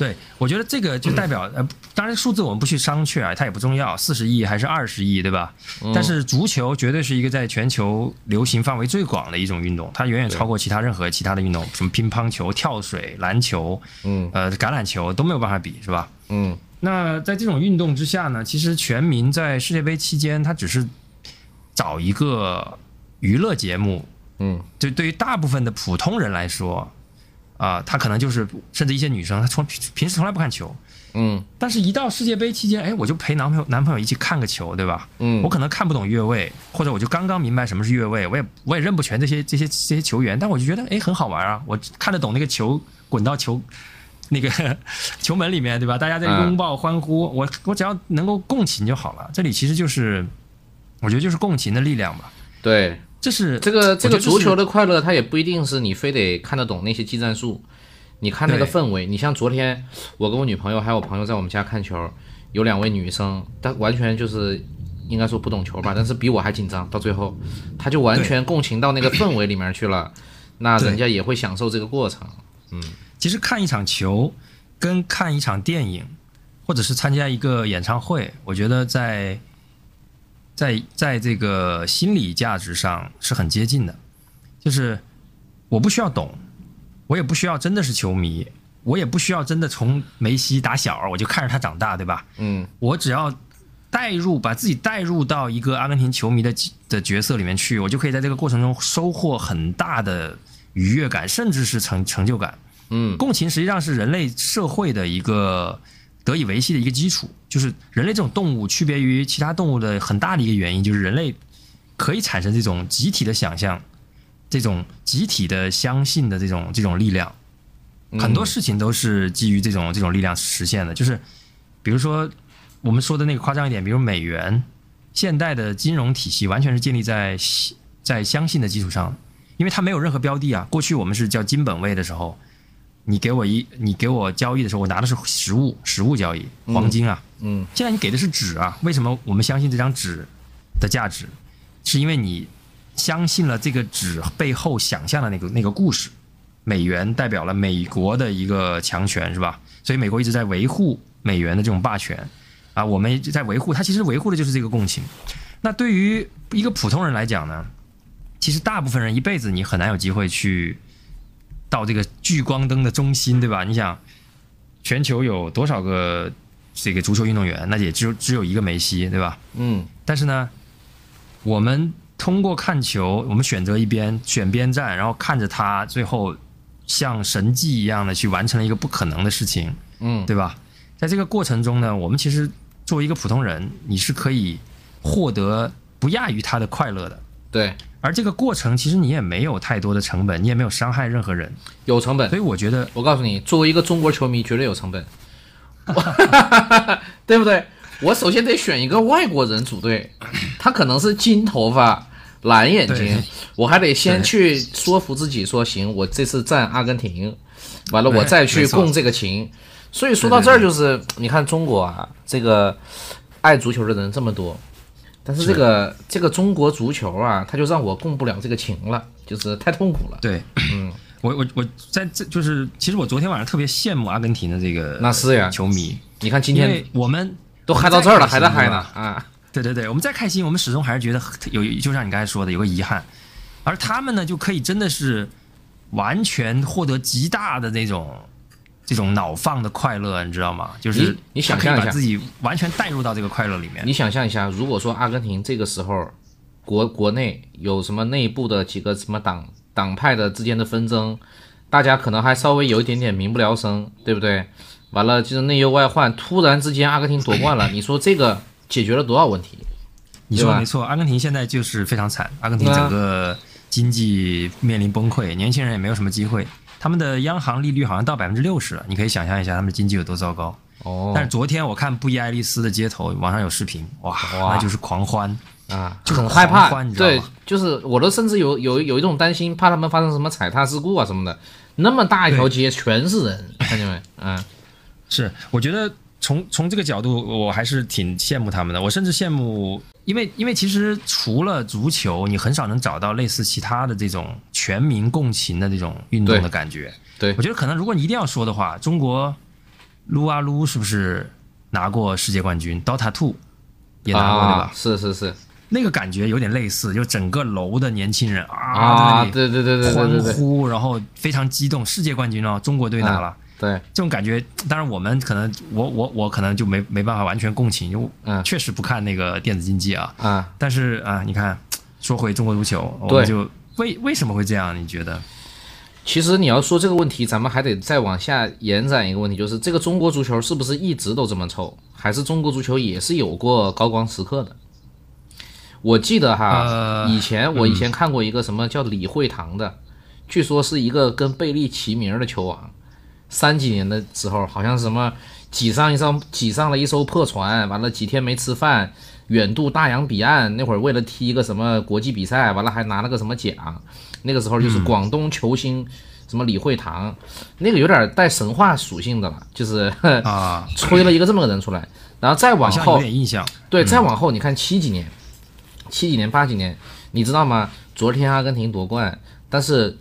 Speaker 2: 对，我觉得这个就代表，呃，当然数字我们不去商榷啊，它也不重要，四十亿还是二十亿，对吧？但是足球绝对是一个在全球流行范围最广的一种运动，它远远超过其他任何其他的运动，什么乒乓球、跳水、篮球，
Speaker 1: 嗯，
Speaker 2: 呃，橄榄球都没有办法比，是吧？
Speaker 1: 嗯，
Speaker 2: 那在这种运动之下呢，其实全民在世界杯期间，他只是找一个娱乐节目，
Speaker 1: 嗯，
Speaker 2: 就对于大部分的普通人来说，啊、他可能就是甚至一些女生，她从平时从来不看球，
Speaker 1: 嗯
Speaker 2: 但是一到世界杯期间，哎，我就陪男朋友男朋友一起看个球，对吧？
Speaker 1: 嗯
Speaker 2: 我可能看不懂越位，或者我就刚刚明白什么是越位，我也我也认不全这些这些这些球员，但我就觉得哎很好玩啊，我看得懂那个球滚到球那个 球门里面，对吧？大家在拥抱欢呼，我我只要能够共情就好了。这里其实就是我觉得就是共情的力量吧，
Speaker 1: 对，
Speaker 2: 这是
Speaker 1: 这个这个足球的快乐，它也不一定是你非得看得懂那些技战术，你看那个氛围。你像昨天我跟我女朋友还有我朋友在我们家看球，有两位女生，但完全就是应该说不懂球吧，但是比我还紧张。到最后，她就完全共情到那个氛围里面去了，那人家也会享受这个过程。
Speaker 2: 嗯其实看一场球，跟看一场电影，或者是参加一个演唱会，我觉得在在在这个心理价值上是很接近的。就是我不需要懂，我也不需要真的是球迷，我也不需要真的从梅西打小我就看着他长大，对吧？
Speaker 1: 嗯
Speaker 2: 我只要带入，把自己带入到一个阿根廷球迷的的角色里面去，我就可以在这个过程中收获很大的愉悦感，甚至是成成就感。
Speaker 1: 嗯
Speaker 2: 共情实际上是人类社会的一个得以维系的一个基础，就是人类这种动物区别于其他动物的很大的一个原因，就是人类可以产生这种集体的想象，这种集体的相信的这种这种力量。很多事情都是基于这种这种力量实现的，就是比如说我们说的那个夸张一点，比如美元，现代的金融体系完全是建立在在相信的基础上，因为它没有任何标的啊。过去我们是叫金本位的时候，你给我一你给我交易的时候，我拿的是实物实物交易，黄金啊。
Speaker 1: 嗯
Speaker 2: 现在你给的是纸啊，为什么我们相信这张纸的价值？是因为你相信了这个纸背后想象的那个那个故事。美元代表了美国的一个强权，是吧？所以美国一直在维护美元的这种霸权啊，我们一直在维护它，其实维护的就是这个共情。那对于一个普通人来讲呢，其实大部分人一辈子你很难有机会去到这个聚光灯的中心，对吧？你想，全球有多少个这个足球运动员？那也只有只有一个梅西，对吧？
Speaker 1: 嗯
Speaker 2: 但是呢，我们通过看球，我们选择一边选边站，然后看着他最后像神迹一样的去完成了一个不可能的事情，
Speaker 1: 嗯
Speaker 2: 对吧？在这个过程中呢，我们其实作为一个普通人，你是可以获得不亚于他的快乐的。
Speaker 1: 对，
Speaker 2: 而这个过程其实你也没有太多的成本，你也没有伤害任何人，
Speaker 1: 有成本。
Speaker 2: 所。以我觉得
Speaker 1: 我告诉你，作为一个中国球迷，绝对有成本，对不对？我首先得选一个外国人组队，他可能是金头发、蓝眼睛，我还得先去说服自己说，行，我这次站阿根廷，完了我再去共这个情。所以说到这儿，就是你看中国啊，这个爱足球的人这么多，但是这个这个中国足球啊，他就让我共不了这个情了，就是太痛苦了。
Speaker 2: 对，
Speaker 1: 嗯，
Speaker 2: 我我我在这就是，其实我昨天晚上特别羡慕阿根廷的这个
Speaker 1: 那是呀
Speaker 2: 球迷，
Speaker 1: 你看今天
Speaker 2: 我们
Speaker 1: 都嗨到这儿了，还在嗨呢啊！
Speaker 2: 对对对，我们再开心，我们始终还是觉得有，就像你刚才说的，有个遗憾。而他们呢，就可以真的是完全获得极大的那种这种脑放的快乐，你知道吗？就是
Speaker 1: 你你想象一下
Speaker 2: 自己完全带入到这个快乐里面。
Speaker 1: 你想象一下，如果说阿根廷这个时候国国内有什么内部的几个什么党党派的之间的纷争，大家可能还稍微有一点点民不聊生，对不对？完了就是内忧外患，突然之间阿根廷夺冠了，你说这个解决了多少问题？
Speaker 2: 你说没错，阿根廷现在就是非常惨，阿根廷整个经济面临崩溃，年轻人也没有什么机会。他们的央行利率好像到百分之六十了，你可以想象一下他们的经济有多糟糕。
Speaker 1: 哦，
Speaker 2: 但是昨天我看布宜爱丽丝的街头，网上有视频，哇，
Speaker 1: 哇
Speaker 2: 那就是狂欢。
Speaker 1: 啊，
Speaker 2: 就
Speaker 1: 很害怕
Speaker 2: 你，知道
Speaker 1: 对，就是我都甚至有有有一种担心，怕他们发生什么踩踏事故啊什么的。那么大一条街全是人，看见没？嗯，
Speaker 2: 是，我觉得从从这个角度，我还是挺羡慕他们的。我甚至羡慕，因为因为其实除了足球，你很少能找到类似其他的这种全民共情的这种运动的感觉。
Speaker 1: 对
Speaker 2: 我觉得可能如果你一定要说的话，中国撸啊撸是不是拿过世界冠军？Dota Two 也拿过、对
Speaker 1: 啊
Speaker 2: 吧？，
Speaker 1: 是是是
Speaker 2: 那个感觉有点类似，就整个楼的年轻人啊，
Speaker 1: 啊，对对对对对
Speaker 2: 欢呼，然后非常激动，世界冠军哦，中国队拿了。
Speaker 1: 对，
Speaker 2: 这种感觉，当然我们可能，我我我可能就没没办法完全共情，因为
Speaker 1: 嗯
Speaker 2: 确实不看那个电子竞技啊。
Speaker 1: 啊，
Speaker 2: 但是啊，你看，说回中国足球，我
Speaker 1: 对
Speaker 2: 们就为为什么会这样？你觉得？
Speaker 1: 其实你要说这个问题，咱们还得再往下延展一个问题，就是这个中国足球是不是一直都这么臭，还是中国足球也是有过高光时刻的？我记得哈，
Speaker 2: 呃
Speaker 1: 以前我以前看过一个什么叫李惠堂的，据说是一个跟贝利齐名的球王，三几年的时候好像是什么挤上一艘挤上了一艘破船，完了几天没吃饭，远渡大洋彼岸，那会儿为了踢一个什么国际比赛，完了还拿了个什么奖，那个时候就是广东球星。什么李惠堂，那个有点带神话属性的了，就是
Speaker 2: 啊，
Speaker 1: 吹了一个这么个人出来，然后再往
Speaker 2: 好像有
Speaker 1: 后，
Speaker 2: 点印象。
Speaker 1: 对，再往后你看七几年，七几年八几年，你知道吗？昨天阿根廷夺冠，但是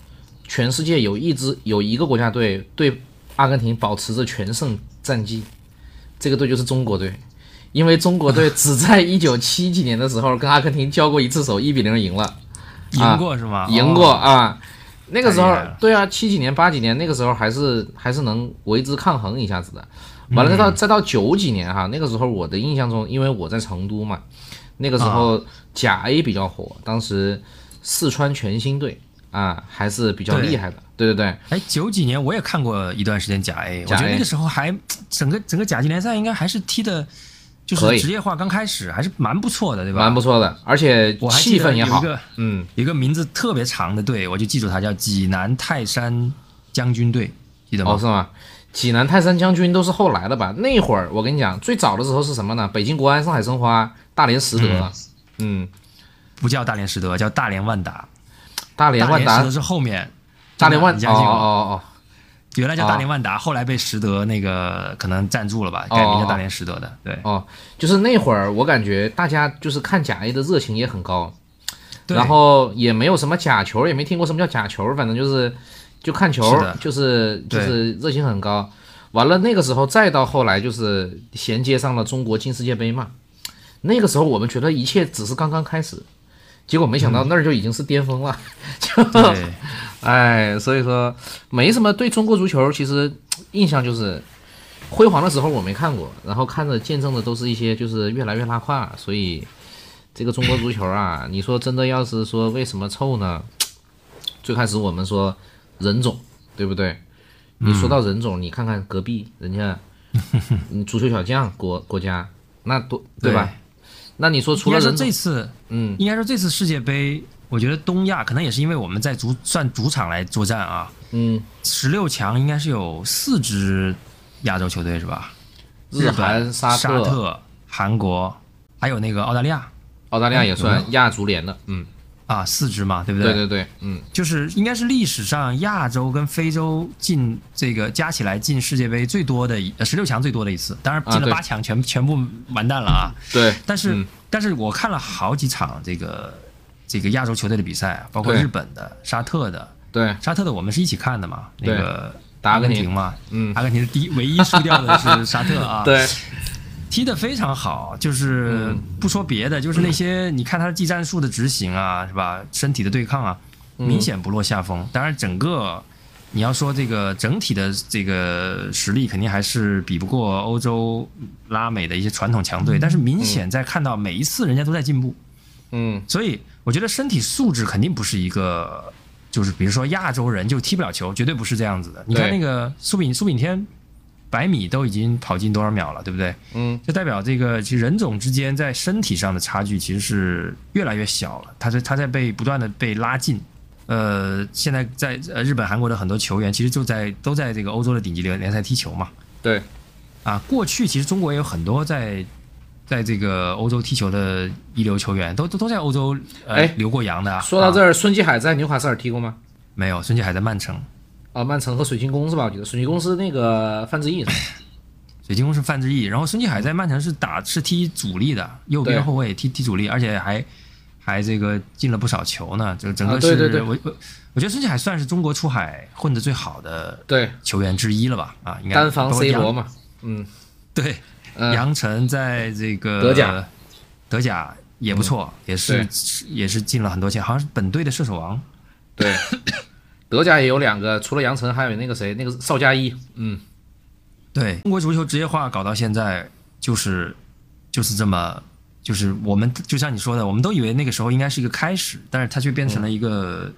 Speaker 1: 全世界有一支有一个国家队对阿根廷保持着全胜战绩，这个队就是中国队，因为中国队 只在一九七几年的时候跟阿根廷交过一次手，一比零赢了。
Speaker 2: 赢过是吗？
Speaker 1: 赢过
Speaker 2: 哦
Speaker 1: 啊。那个时候对啊，七几年、八几年那个时候还是还是能为之抗衡一下子的。完了，再到再到九几年哈，那个时候我的印象中，因为我在成都嘛，那个时候甲 A 比较火，当时四川全兴队啊还是比较厉害的。对对对，
Speaker 2: 哎，九几年我也看过一段时间甲 A，我觉得那个时候还整个整个甲级联赛应该还是踢的，就是职业化刚开始，还是蛮不错的，对吧？
Speaker 1: 蛮不错的，而且气氛也好
Speaker 2: 有一。个
Speaker 1: 嗯，
Speaker 2: 一个名字特别长的队，我就记住它叫济南泰山将军队，记得吗？
Speaker 1: 哦，是吗？济南泰山将军都是后来的吧？那会儿我跟你讲，最早的时候是什么呢？北京国安、上海申花、大连实德，嗯，
Speaker 2: 不叫大连实德，叫大连万达。
Speaker 1: 大连万达
Speaker 2: 连，是后面，
Speaker 1: 大连万哦？哦哦。
Speaker 2: 原来叫大连万达，后来被实德那个可能赞助了吧，改名叫大连实德的。对。
Speaker 1: 哦哦，就是那会儿我感觉大家就是看甲 A 的热情也很高，然后也没有什么假球，也没听过什么叫假球，反正就是就看球就是就是热情很高。完了那个时候再到后来就是衔接上了中国进世界杯嘛，那个时候我们觉得一切只是刚刚开始，结果没想到那儿就已经是巅峰了，就
Speaker 2: 对，
Speaker 1: 哎，所以说没什么对中国足球其实印象就是辉煌的时候我没看过，然后看着见证的都是一些就是越来越拉胯，所以这个中国足球啊，你说真的要是说为什么臭呢？最开始我们说人种，对不对？你说到人种，你看看隔壁人家，嗯，足球小将国国家那多对吧？那你说除了
Speaker 2: 这，次，
Speaker 1: 嗯，
Speaker 2: 应该说这次世界杯，我觉得东亚可能也是因为我们在主算主场来作战啊，
Speaker 1: 嗯，
Speaker 2: 十六强应该是有四支亚洲球队是吧？
Speaker 1: 日韩、沙
Speaker 2: 特、韩国，还有那个澳大利亚。
Speaker 1: 澳大利亚也算亚足联的，嗯，
Speaker 2: 啊，四支嘛，对不
Speaker 1: 对？对对对，嗯。
Speaker 2: 就是应该是历史上亚洲跟非洲进这个加起来进世界杯最多的呃十六强最多的一次，当然进了八强全、全部完蛋了啊。
Speaker 1: 对，
Speaker 2: 但是、
Speaker 1: 嗯。
Speaker 2: 但是我看了好几场这个这个亚洲球队的比赛，包括日本的、沙特的，
Speaker 1: 对，
Speaker 2: 沙特的我们是一起看的嘛，那个
Speaker 1: 打阿根廷
Speaker 2: 阿根廷嘛，
Speaker 1: 嗯，
Speaker 2: 阿根廷是第一唯一输掉的是沙特啊，
Speaker 1: 对，
Speaker 2: 踢得非常好，就是
Speaker 1: 嗯
Speaker 2: 不说别的，就是那些你看他的技战术的执行啊，是吧？身体的对抗啊，
Speaker 1: 嗯
Speaker 2: 明显不落下风。当然，整个你要说这个整体的这个实力，肯定还是比不过欧洲、拉美的一些传统强队，但是明显在看到每一次人家都在进步，
Speaker 1: 嗯，
Speaker 2: 所以我觉得身体素质肯定不是一个，就是比如说亚洲人就踢不了球，绝对不是这样子的。你看那个苏炳苏炳添，百米都已经跑进多少秒了，对不对？
Speaker 1: 嗯，
Speaker 2: 就代表这个其实人种之间在身体上的差距其实是越来越小了，他在他在被不断的被拉近。呃，现在在呃日本、韩国的很多球员其实就在都在这个欧洲的顶级联联赛踢球嘛。
Speaker 1: 对，
Speaker 2: 啊，过去其实中国也有很多在在这个欧洲踢球的一流球员，都都都在欧洲呃
Speaker 1: 哎
Speaker 2: 留过洋的啊。
Speaker 1: 说到这
Speaker 2: 儿，
Speaker 1: 儿，孙继海在纽卡斯尔踢过吗？
Speaker 2: 没有，孙继海在曼城，
Speaker 1: 啊，曼城和水晶宫是吧？我记得水晶宫是那个范志毅？
Speaker 2: 水晶宫是范志毅，然后孙继海在曼城是打是踢主力的，右边后卫踢踢主力，而且还还这个进了不少球呢。就整个
Speaker 1: 啊
Speaker 2: 是、
Speaker 1: 对对对
Speaker 2: 我我我觉得孙继海算是中国出海混的最好的
Speaker 1: 对，
Speaker 2: 球员之一了吧？啊，应该
Speaker 1: 单防 C 罗嘛。嗯
Speaker 2: 对，
Speaker 1: 嗯，
Speaker 2: 杨晨在这个
Speaker 1: 德甲，
Speaker 2: 德甲也不错，也是也是进了很多钱，好像是本队的射手王。
Speaker 1: 对，德甲也有两个，除了杨晨，还有那个谁，那个邵佳一。嗯，
Speaker 2: 对，中国足球职业化搞到现在，就是就是这么，就是我们就像你说的，我们都以为那个时候应该是一个开始，但是它却变成了一个、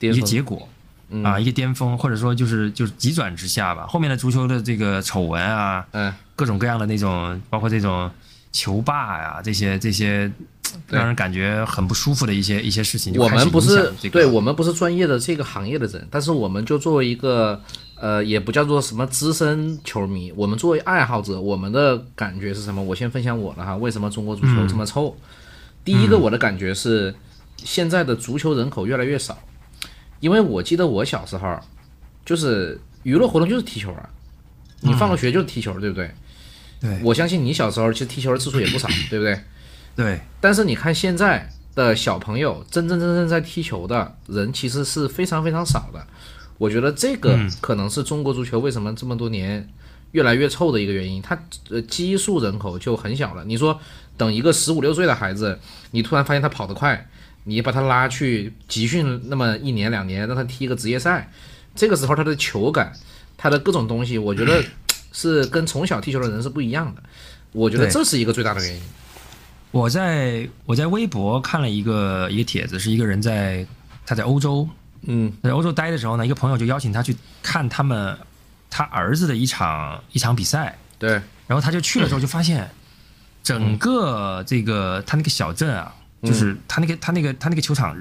Speaker 2: 一个结果。
Speaker 1: 嗯
Speaker 2: 啊，一个巅峰，或者说就是就是急转直下吧。后面的足球的这个丑闻啊，
Speaker 1: 嗯，
Speaker 2: 各种各样的那种，包括这种球霸呀、这些这些，
Speaker 1: 对
Speaker 2: 让人感觉很不舒服的一些一些事情
Speaker 1: 我们不是对我们不是专业的这个行业的人，但是我们就作为一个呃，也不叫做什么资深球迷，我们作为爱好者，我们的感觉是什么？我先分享我的哈，为什么中国足球这么臭？第一个，我的感觉是现在的足球人口越来越少，因为我记得我小时候就是娱乐活动就是踢球啊，你放了学就是踢球，对不对？
Speaker 2: 对。
Speaker 1: 我相信你小时候其实踢球的次数也不少，对不对？
Speaker 2: 对
Speaker 1: 但是你看现在的小朋友，真真正正在踢球的人其实是非常非常少的。我觉得这个可能是中国足球为什么这么多年越来越臭的一个原因。它呃基数人口就很小了。你说等一个十五六岁的孩子，你突然发现他跑得快，你把他拉去集训那么一年两年，让他踢一个职业赛，这个时候他的球感，他的各种东西，我觉得是跟从小踢球的人是不一样的。我觉得这是一个最大的原因。
Speaker 2: 我在我在微博看了一个一个帖子，是一个人在他在欧洲
Speaker 1: 嗯。
Speaker 2: 在欧洲待的时候呢，一个朋友就邀请他去看他们他儿子的一场一场比赛，
Speaker 1: 对，
Speaker 2: 然后他就去了之后就发现，整个这个他那个小镇啊，就是他那个他那个他那个球场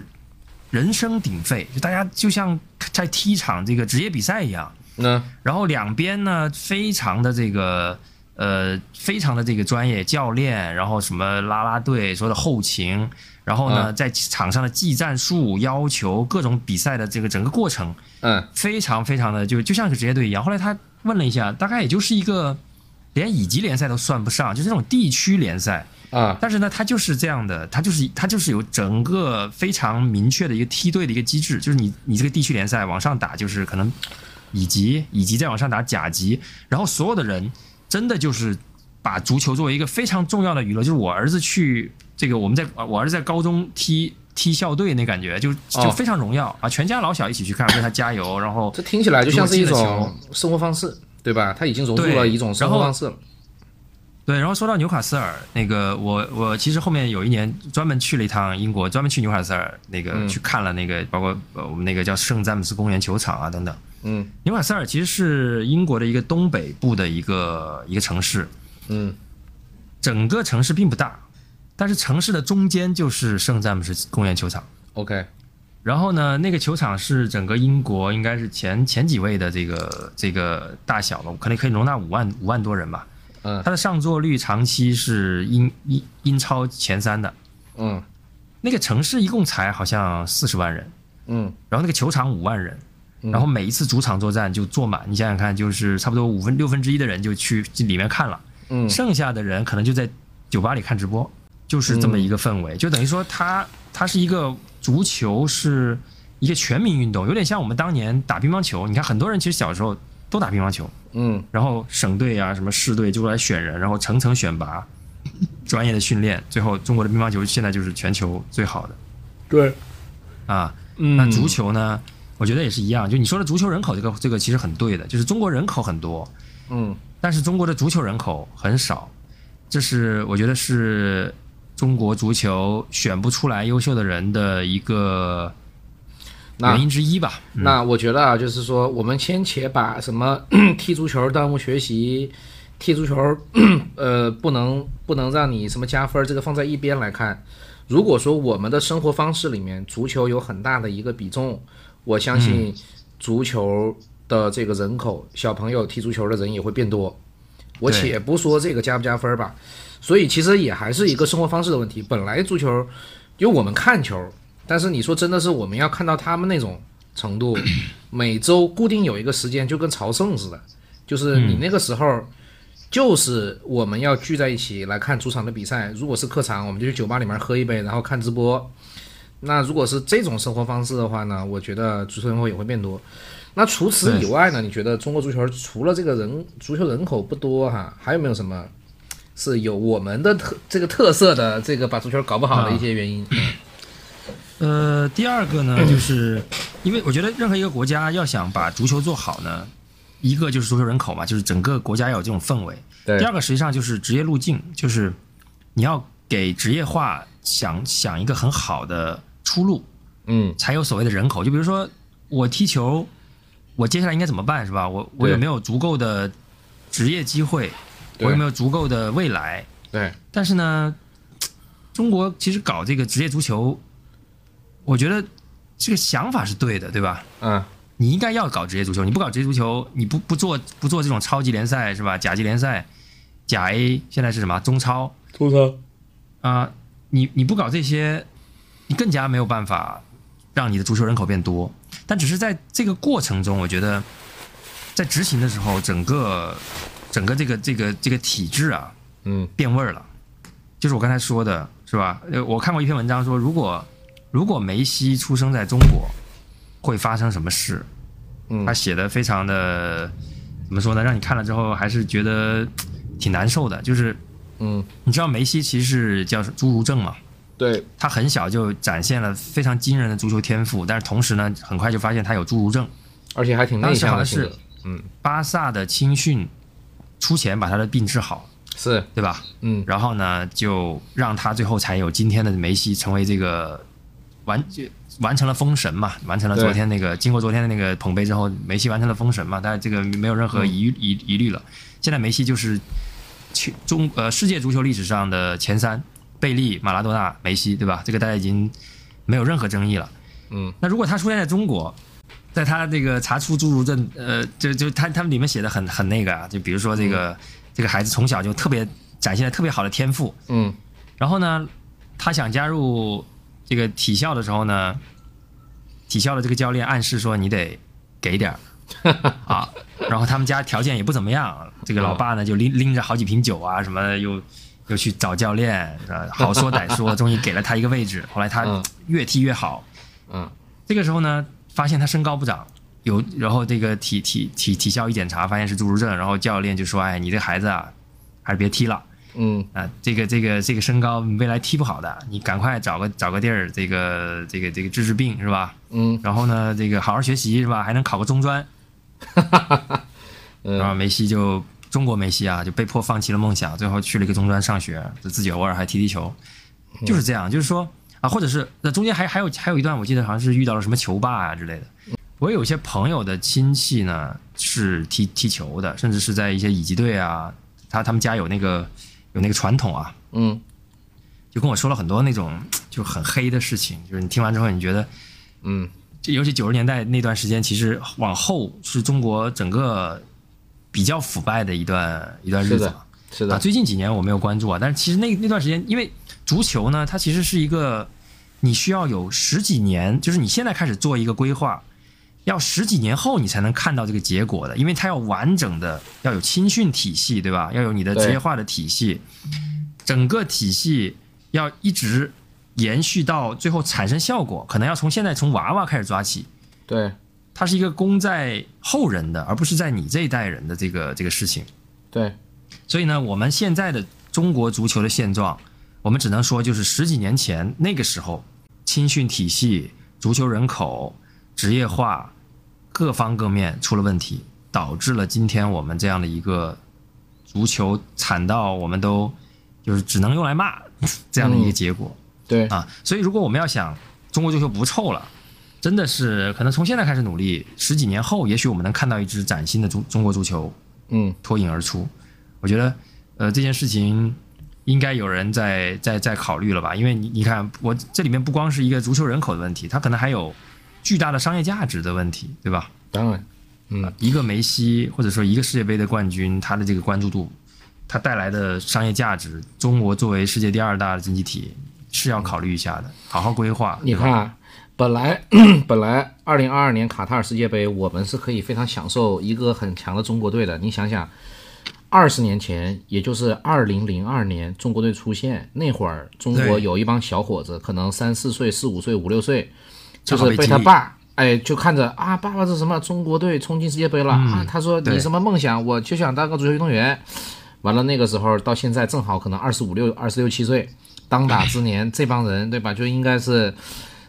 Speaker 2: 人声鼎沸，就大家就像在踢一场这个职业比赛一样。
Speaker 1: 嗯。
Speaker 2: 然后两边呢，非常的这个呃，非常的这个专业教练，然后什么啦啦队，所有的后勤，然后呢，在场上的技战术要求，各种比赛的这个整个过程，
Speaker 1: 嗯
Speaker 2: 非常非常的就就像个职业队一样。后来他问了一下，大概也就是一个连乙级联赛都算不上，就是那种地区联赛。
Speaker 1: 啊
Speaker 2: 但是呢，它就是这样的，它就是它就是有整个非常明确的一个梯队的一个机制，就是你你这个地区联赛往上打，就是可能乙级，乙级再往上打甲级，然后所有的人真的就是把足球作为一个非常重要的娱乐，就是我儿子去这个我们在我儿子在高中踢踢校队那感觉，就就
Speaker 1: 哦
Speaker 2: 非常荣耀啊，全家老小一起去看，为他加油，然后
Speaker 1: 这听起来就像是一种生活方式，对吧？他已经融入了一种生活方式了。
Speaker 2: 对，然后说到纽卡斯尔，那个我我其实后面有一年专门去了一趟英国，专门去纽卡斯尔那个、
Speaker 1: 嗯
Speaker 2: 去看了那个，包括呃我们那个叫圣詹姆斯公园球场啊等等。
Speaker 1: 嗯
Speaker 2: 纽卡斯尔其实是英国的一个东北部的一个一个城市，
Speaker 1: 嗯
Speaker 2: 整个城市并不大，但是城市的中间就是圣詹姆斯公园球场。
Speaker 1: ，OK，
Speaker 2: 然后呢，那个球场是整个英国应该是前前几位的这个这个大小了，可能可以容纳五万五万多人吧。
Speaker 1: 嗯
Speaker 2: 它的上座率长期是英英英超前三的。
Speaker 1: 嗯
Speaker 2: 那个城市一共才好像四十万人，
Speaker 1: 嗯
Speaker 2: 然后那个球场五万人，
Speaker 1: 嗯
Speaker 2: 然后每一次主场作战就坐满，你想想看，就是差不多五分六分之一的人就去里面看了，
Speaker 1: 嗯。
Speaker 2: 剩下的人可能就在酒吧里看直播，就是这么一个氛围，就等于说它它是一个足球是一个全民运动，有点像我们当年打乒乓球，你看很多人其实小时候都打乒乓球，
Speaker 1: 嗯。
Speaker 2: 然后省队啊什么市队就过来选人，然后层层选拔，专业的训练，最后中国的乒乓球现在就是全球最好的。
Speaker 1: 对，
Speaker 2: 啊。
Speaker 1: 嗯。
Speaker 2: 那足球呢，我觉得也是一样，就你说的足球人口这个这个其实很对的，就是中国人口很多，
Speaker 1: 嗯
Speaker 2: 但是中国的足球人口很少，这是我觉得是中国足球选不出来优秀的人的一个
Speaker 1: 那
Speaker 2: 原因之一吧。嗯
Speaker 1: 那我觉得啊，就是说，我们先且把什么 踢足球耽误学习，踢足球 呃不能不能让你什么加分，这个放在一边来看。如果说我们的生活方式里面足球有很大的一个比重，我相信足球的这个人口，小朋友踢足球的人也会变多。我且不说这个加不加分儿吧，所以其实也还是一个生活方式的问题。本来足球，就我们看球，但是你说真的是我们要看到他们那种程度，每周固定有一个时间，就跟朝圣似的，就是你那个时候。就是我们要聚在一起来看主场的比赛。如果是客场，我们就去酒吧里面喝一杯，然后看直播。那如果是这种生活方式的话呢，我觉得足球人口也会变多。那除此以外呢？你觉得中国足球除了这个人足球人口不多哈，还有没有什么是有我们的特这个特色的这个把足球搞不好的一些原因？
Speaker 2: 呃，第二个呢，就是因为我觉得任何一个国家要想把足球做好呢，一个就是足球人口嘛，就是整个国家要有这种氛围。
Speaker 1: 对
Speaker 2: 第二个实际上就是职业路径，就是你要给职业化想想一个很好的出路，
Speaker 1: 嗯，
Speaker 2: 才有所谓的人口。就比如说我踢球，我接下来应该怎么办，是吧？我我有没有足够的职业机会？我有没有足够的未来？
Speaker 1: 对，
Speaker 2: 但是呢，中国其实搞这个职业足球，我觉得这个想法是对的，对吧？
Speaker 1: 嗯，
Speaker 2: 你应该要搞职业足球，你不搞职业足球，你不不做不做这种超级联赛是吧？甲级联赛、甲 A 现在是什么？中超
Speaker 1: 中超，
Speaker 2: 啊、你你不搞这些，你更加没有办法让你的足球人口变多。但只是在这个过程中，我觉得在执行的时候，整个整个这个这个这个体制啊，
Speaker 1: 嗯
Speaker 2: 变味儿了。就是我刚才说的，是吧？呃，我看过一篇文章说，如果如果梅西出生在中国，会发生什么事？
Speaker 1: 嗯
Speaker 2: 他写的非常的怎么说呢？让你看了之后还是觉得挺难受的。就是
Speaker 1: 嗯，
Speaker 2: 你知道梅西其实是叫侏儒症嘛？
Speaker 1: 对，
Speaker 2: 他很小就展现了非常惊人的足球天赋，但是同时呢，很快就发现他有侏儒症。
Speaker 1: 而且还挺内
Speaker 2: 当时好像是
Speaker 1: 向的性格，嗯，
Speaker 2: 巴萨的青训出钱把他的病治好，
Speaker 1: 是，
Speaker 2: 对吧？
Speaker 1: 嗯。
Speaker 2: 然后呢，就让他最后才有今天的梅西，成为这个完就完成了封神嘛，完成了昨天那个经过昨天的那个捧杯之后，梅西完成了封神嘛，但是这个没有任何疑疑疑虑了。现在梅西就是去中呃世界足球历史上的前三，贝利、马拉多纳、梅西，对吧？这个大家已经没有任何争议了。
Speaker 1: 嗯，
Speaker 2: 那如果他出现在中国，在他这个查出侏儒症，呃，就就他他们里面写的很很那个啊，就比如说这个、这个孩子从小就特别展现了特别好的天赋，
Speaker 1: 嗯。
Speaker 2: 然后呢，他想加入这个体校的时候呢，体校的这个教练暗示说你得给点儿。啊，然后他们家条件也不怎么样，这个老爸呢就拎拎着好几瓶酒啊什么的，又又去找教练，呃好说歹说，终于给了他一个位置。后来他
Speaker 1: 嗯
Speaker 2: 越踢越好，
Speaker 1: 嗯
Speaker 2: 这个时候呢，发现他身高不长。有，然后这个体体体体校一检查，发现是侏儒症，然后教练就说：“哎，你这孩子啊，还是别踢了。”
Speaker 1: 嗯
Speaker 2: 啊，这个这个这个身高未来踢不好的，你赶快找个找个地儿，这个这个这个治治病是吧？
Speaker 1: 嗯
Speaker 2: 然后呢，这个好好学习是吧？还能考个中专。然后
Speaker 1: 嗯
Speaker 2: 梅西就中国梅西啊，就被迫放弃了梦想，最后去了一个中专上学，就自己偶尔还踢踢球，就是这样。就是说啊，或者是那中间还还有还有一段，我记得好像是遇到了什么球霸啊之类的。我有一些朋友的亲戚呢是踢踢球的，甚至是在一些乙级队啊，他他们家有那个有那个传统啊，
Speaker 1: 嗯。
Speaker 2: 就跟我说了很多那种就很黑的事情，就是你听完之后，你觉得，
Speaker 1: 嗯。
Speaker 2: 就尤其九十年代那段时间，其实往后是中国整个比较腐败的一段一段日子嘛。啊，
Speaker 1: 是的，
Speaker 2: 最近几年我没有关注啊，但是其实那那段时间，因为足球呢，它其实是一个你需要有十几年，就是你现在开始做一个规划，要十几年后你才能看到这个结果的，因为它要完整的要有青训体系，对吧？要有你的职业化的体系，整个体系要一直延续到最后产生效果，可能要从现在从娃娃开始抓起。
Speaker 1: 对
Speaker 2: 它是一个功在后人的，而不是在你这一代人的这个这个事情。
Speaker 1: 对，
Speaker 2: 所以呢，我们现在的中国足球的现状，我们只能说就是十几年前那个时候，青训体系、足球人口、职业化各方各面出了问题，导致了今天我们这样的一个足球惨到我们都就是只能用来骂这样的一个结果。
Speaker 1: 对
Speaker 2: 啊，所以如果我们要想中国足球不臭了，真的是可能从现在开始努力，十几年后，也许我们能看到一支崭新的中中国足球
Speaker 1: 嗯
Speaker 2: 脱颖而出。我觉得，呃，这件事情应该有人在在在考虑了吧？因为你你看，我这里面不光是一个足球人口的问题，它可能还有巨大的商业价值的问题，对吧？
Speaker 1: 当然，嗯
Speaker 2: 一个梅西或者说一个世界杯的冠军，他的这个关注度他带来的商业价值，中国作为世界第二大的经济体是要考虑一下的，好好规划。
Speaker 1: 你看啊，本来 本来二零二二年卡塔尔世界杯，我们是可以非常享受一个很强的中国队的。你想想，二十年前，也就是二零零二年，中国队出现那会儿，中国有一帮小伙子，可能三四岁、四五岁、五六岁，就是
Speaker 2: 被
Speaker 1: 他爸。哎，就看着啊，爸爸是什么中国队冲进世界杯了、啊！他说你什么梦想？我就想当个足球运动员。完了那个时候到现在正好可能二十五六、二十六七岁，当打之年，这帮人对吧？就应该是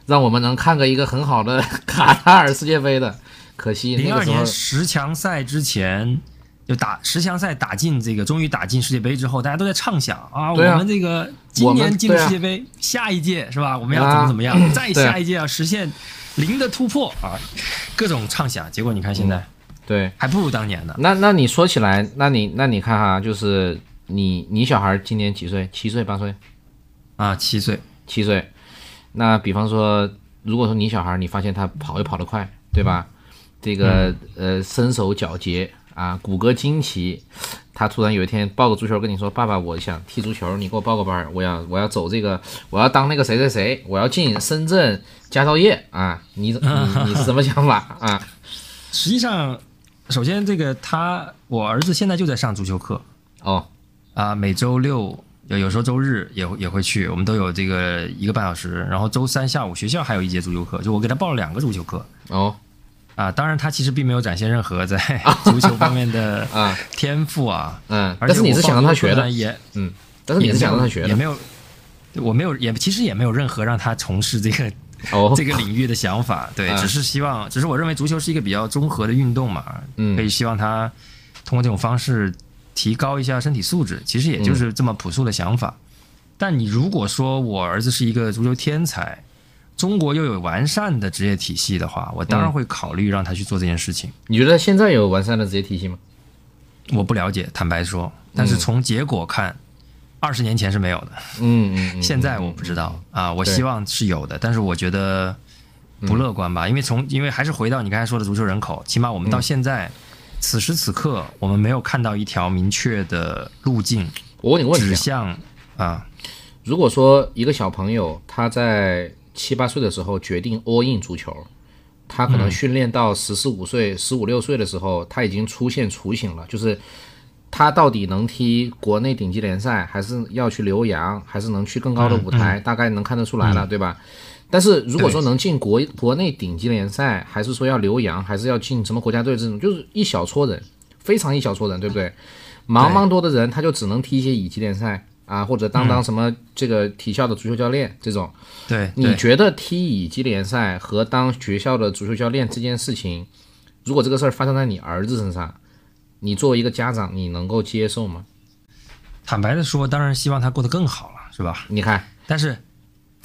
Speaker 1: 让我们能看个一个很好的 卡塔尔世界杯的。可惜
Speaker 2: 零二年十强赛之前，就打十强赛打进这个，终于打进世界杯之后，大家都在畅想啊，
Speaker 1: 啊
Speaker 2: 我们这个今年进世界杯，下一届是吧？我们要怎么怎么样？再下一届要实现零的突破啊，各种畅想。结果你看现在、
Speaker 1: 对，
Speaker 2: 还不如当年呢。
Speaker 1: 那那你说起来，那你那你看哈，就是你你小孩今年几岁？七岁八岁？
Speaker 2: 啊，七岁，
Speaker 1: 七岁。那比方说，如果说你小孩，你发现他跑又跑得快，对吧？这个、呃身手矫捷啊，骨骼惊奇，他突然有一天抱个足球跟你说：“爸爸，我想踢足球，你给我报个班儿，我要我要走这个，我要当那个谁谁谁，我要进深圳佳兆业啊！”你你 你是什么想法啊？
Speaker 2: 实际上，首先这个他，我儿子现在就在上足球课
Speaker 1: 哦，
Speaker 2: 啊，每周六有有时候周日也会也会去，我们都有这个一个半小时，然后周三下午学校还有一节足球课，就我给他报了两个足球课。
Speaker 1: 哦
Speaker 2: 啊，当然他其实并没有展现任何在 足球方面的
Speaker 1: 啊
Speaker 2: 天赋啊，
Speaker 1: 嗯，
Speaker 2: 而且
Speaker 1: 但是你是想让他学的，
Speaker 2: 也嗯
Speaker 1: 但是你是想让他学的
Speaker 2: 也没有，我没有也其实也没有任何让他从事这个
Speaker 1: 哦，
Speaker 2: 这个领域的想法，对，
Speaker 1: 嗯
Speaker 2: 只是希望，只是我认为足球是一个比较综合的运动嘛，
Speaker 1: 嗯
Speaker 2: 可以希望他通过这种方式提高一下身体素质，其实也就是这么朴素的想法。但你如果说我儿子是一个足球天才，中国又有完善的职业体系的话，我当然会考虑让他去做这件事情。
Speaker 1: 你觉得现在有完善的职业体系吗？
Speaker 2: 我不了解，坦白说，但是从结果看，二十年前是没有的，
Speaker 1: 嗯嗯嗯，
Speaker 2: 现在我不知道。啊，我希望是有的，但是我觉得不乐观吧，因为从因为还是回到你刚才说的足球人口，起码我们到现在、此时此刻，我们没有看到一条明确的路径
Speaker 1: 我问你个问题啊，
Speaker 2: 指向啊，
Speaker 1: 如果说一个小朋友他在七八岁的时候决定 all in 足球，他可能训练到十四五岁、十五六岁的时候，他已经出现雏形了，就是他到底能踢国内顶级联赛，还是要去留洋，还是能去更高的舞台，大概能看得出来了，对吧？但是如果说能进国国内顶级联赛，还是说要留洋，还是要进什么国家队这种，就是一小撮人，非常一小撮人，对不对？茫茫多的人，他就只能踢一些乙级联赛啊，或者当当什么这个体校的足球教练这种。
Speaker 2: 对，
Speaker 1: 你觉得踢乙级联赛和当学校的足球教练这件事情，如果这个事儿发生在你儿子身上，你作为一个家长，你能够接受吗？
Speaker 2: 坦白的说，当然希望他过得更好了，是吧？
Speaker 1: 你看，
Speaker 2: 但是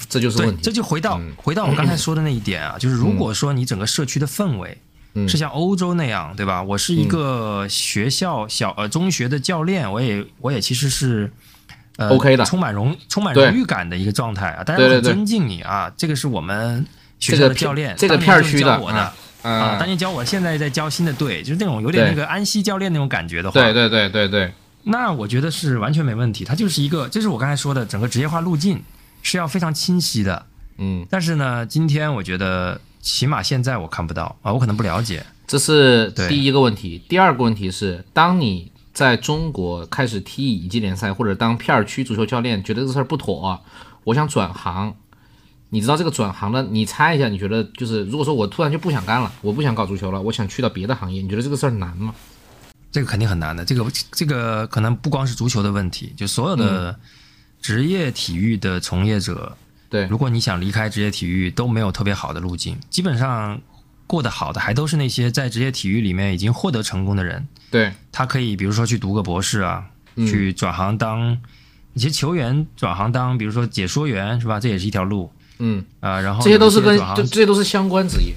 Speaker 1: 这就是
Speaker 2: 对
Speaker 1: 问，题。
Speaker 2: 这就回到、
Speaker 1: 嗯。
Speaker 2: 回到我刚才说的那一点啊，就是如果说你整个社区的氛围
Speaker 1: 嗯。
Speaker 2: 是像欧洲那样，对吧？我是一个学校小呃中学的教练，我也我也其实是。呃
Speaker 1: OK 的。
Speaker 2: 充满荣充满荣誉感的一个状态啊，大家很尊敬你啊，这个是我们学校的教练，
Speaker 1: 这个片区的
Speaker 2: 教我的
Speaker 1: 啊
Speaker 2: 当年教我，现在在教新的队，就是那种有点那个安西教练那种感觉的话，
Speaker 1: 对对对对对，
Speaker 2: 那我觉得是完全没问题。它就是一个，这是我刚才说的整个职业化路径是要非常清晰的。
Speaker 1: 嗯，
Speaker 2: 但是呢，今天我觉得起码现在我看不到啊，我可能不了解。
Speaker 1: 这是第一个问题。第二个问题是，当你在中国开始踢乙级联赛或者当片儿区足球教练，觉得这事儿不妥，我想转行。你知道这个转行的，你猜一下，你觉得就是如果说我突然就不想干了，我不想搞足球了，我想去到别的行业，你觉得这个事儿难吗？
Speaker 2: 这个肯定很难的，这个这个可能不光是足球的问题，就所有的职业体育的从业者，
Speaker 1: 对。
Speaker 2: 如果你想离开职业体育，都没有特别好的路径。基本上过得好的，还都是那些在职业体育里面已经获得成功的人。
Speaker 1: 对，
Speaker 2: 他可以比如说去读个博士啊，
Speaker 1: 嗯。
Speaker 2: 去转行当一些球员转行当，比如说解说员是吧？这也是一条路。
Speaker 1: 嗯，
Speaker 2: 啊、然后
Speaker 1: 这些都是跟这些都是相关职业，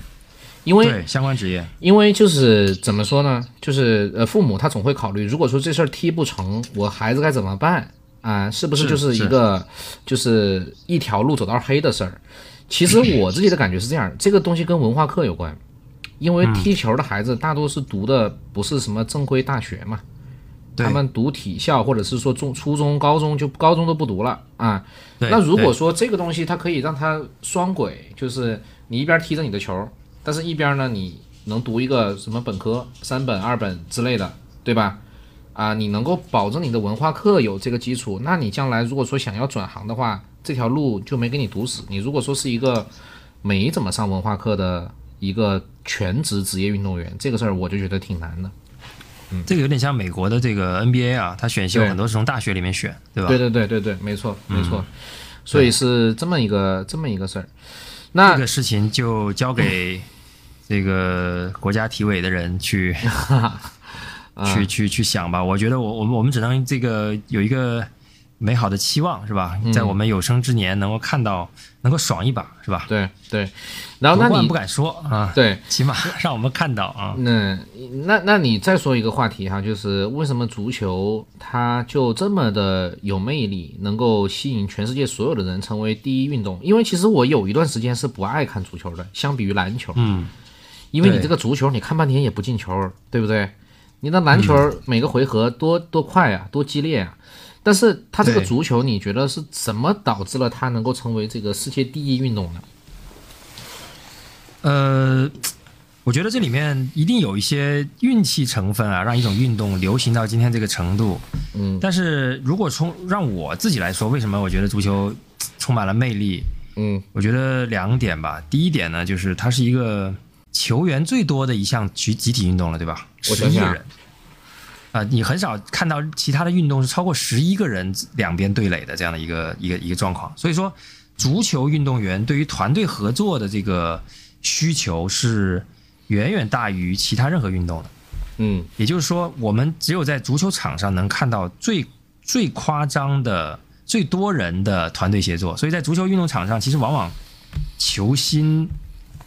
Speaker 1: 因为
Speaker 2: 对相关职业，
Speaker 1: 因为就是怎么说呢，就是呃，父母他总会考虑，如果说这事儿踢不成，我孩子该怎么办啊？是不是
Speaker 2: 是
Speaker 1: 就是一个就是一条路走到黑的事儿？其实我自己的感觉是这样，这个东西跟文化课有关，因为踢球的孩子大多是读的不是什么正规大学嘛，
Speaker 2: 对
Speaker 1: 他们读体校或者是说中初中、高中就高中都不读了啊。那如果说这个东西它可以让他双轨，就是你一边踢着你的球，但是一边呢你能读一个什么本科三本、二本之类的，对吧？啊，你能够保证你的文化课有这个基础，那你将来如果说想要转行的话，这条路就没给你堵死。你如果说是一个没怎么上文化课的一个全职职业运动员，这个事儿我就觉得挺难的。
Speaker 2: 嗯这个有点像美国的这个 NBA 啊，他选秀很多是从大学里面选，对吧？
Speaker 1: 对对对对对，没错没错。所以是这么一个这么一个事儿。那
Speaker 2: 这个事情就交给这个国家体委的人去 去去去想吧。我觉得我我们我们只能这个有一个美好的期望，是吧？在我们有生之年能够看到，能够爽一把，是吧？
Speaker 1: 对对，然后那你
Speaker 2: 不敢说啊，
Speaker 1: 对
Speaker 2: 起码 让我们看到啊。
Speaker 1: 那那那你再说一个话题哈，就是为什么足球它就这么的有魅力，能够吸引全世界所有的人成为第一运动？因为其实我有一段时间是不爱看足球的，相比于篮球，
Speaker 2: 嗯，
Speaker 1: 因为你这个足球你看半天也不进球，对不对？你的篮球每个回合多多快啊，多激烈啊！但是它这个足球，你觉得是怎么导致了它能够成为这个世界第一运动呢？
Speaker 2: 呃，我觉得这里面一定有一些运气成分啊，让一种运动流行到今天这个程度。
Speaker 1: 嗯
Speaker 2: 但是如果从让我自己来说，为什么我觉得足球充满了魅力？
Speaker 1: 嗯
Speaker 2: 我觉得两点吧。第一点呢，就是它是一个球员最多的一项集集体运动了，对吧？十一个人。啊、你很少看到其他的运动是超过十一个人两边对垒的这样的一个一个一个状况。所以说，足球运动员对于团队合作的这个需求是远远大于其他任何运动的。
Speaker 1: 嗯
Speaker 2: 也就是说，我们只有在足球场上能看到最最夸张的、最多人的团队协作。所以在足球运动场上，其实往往球星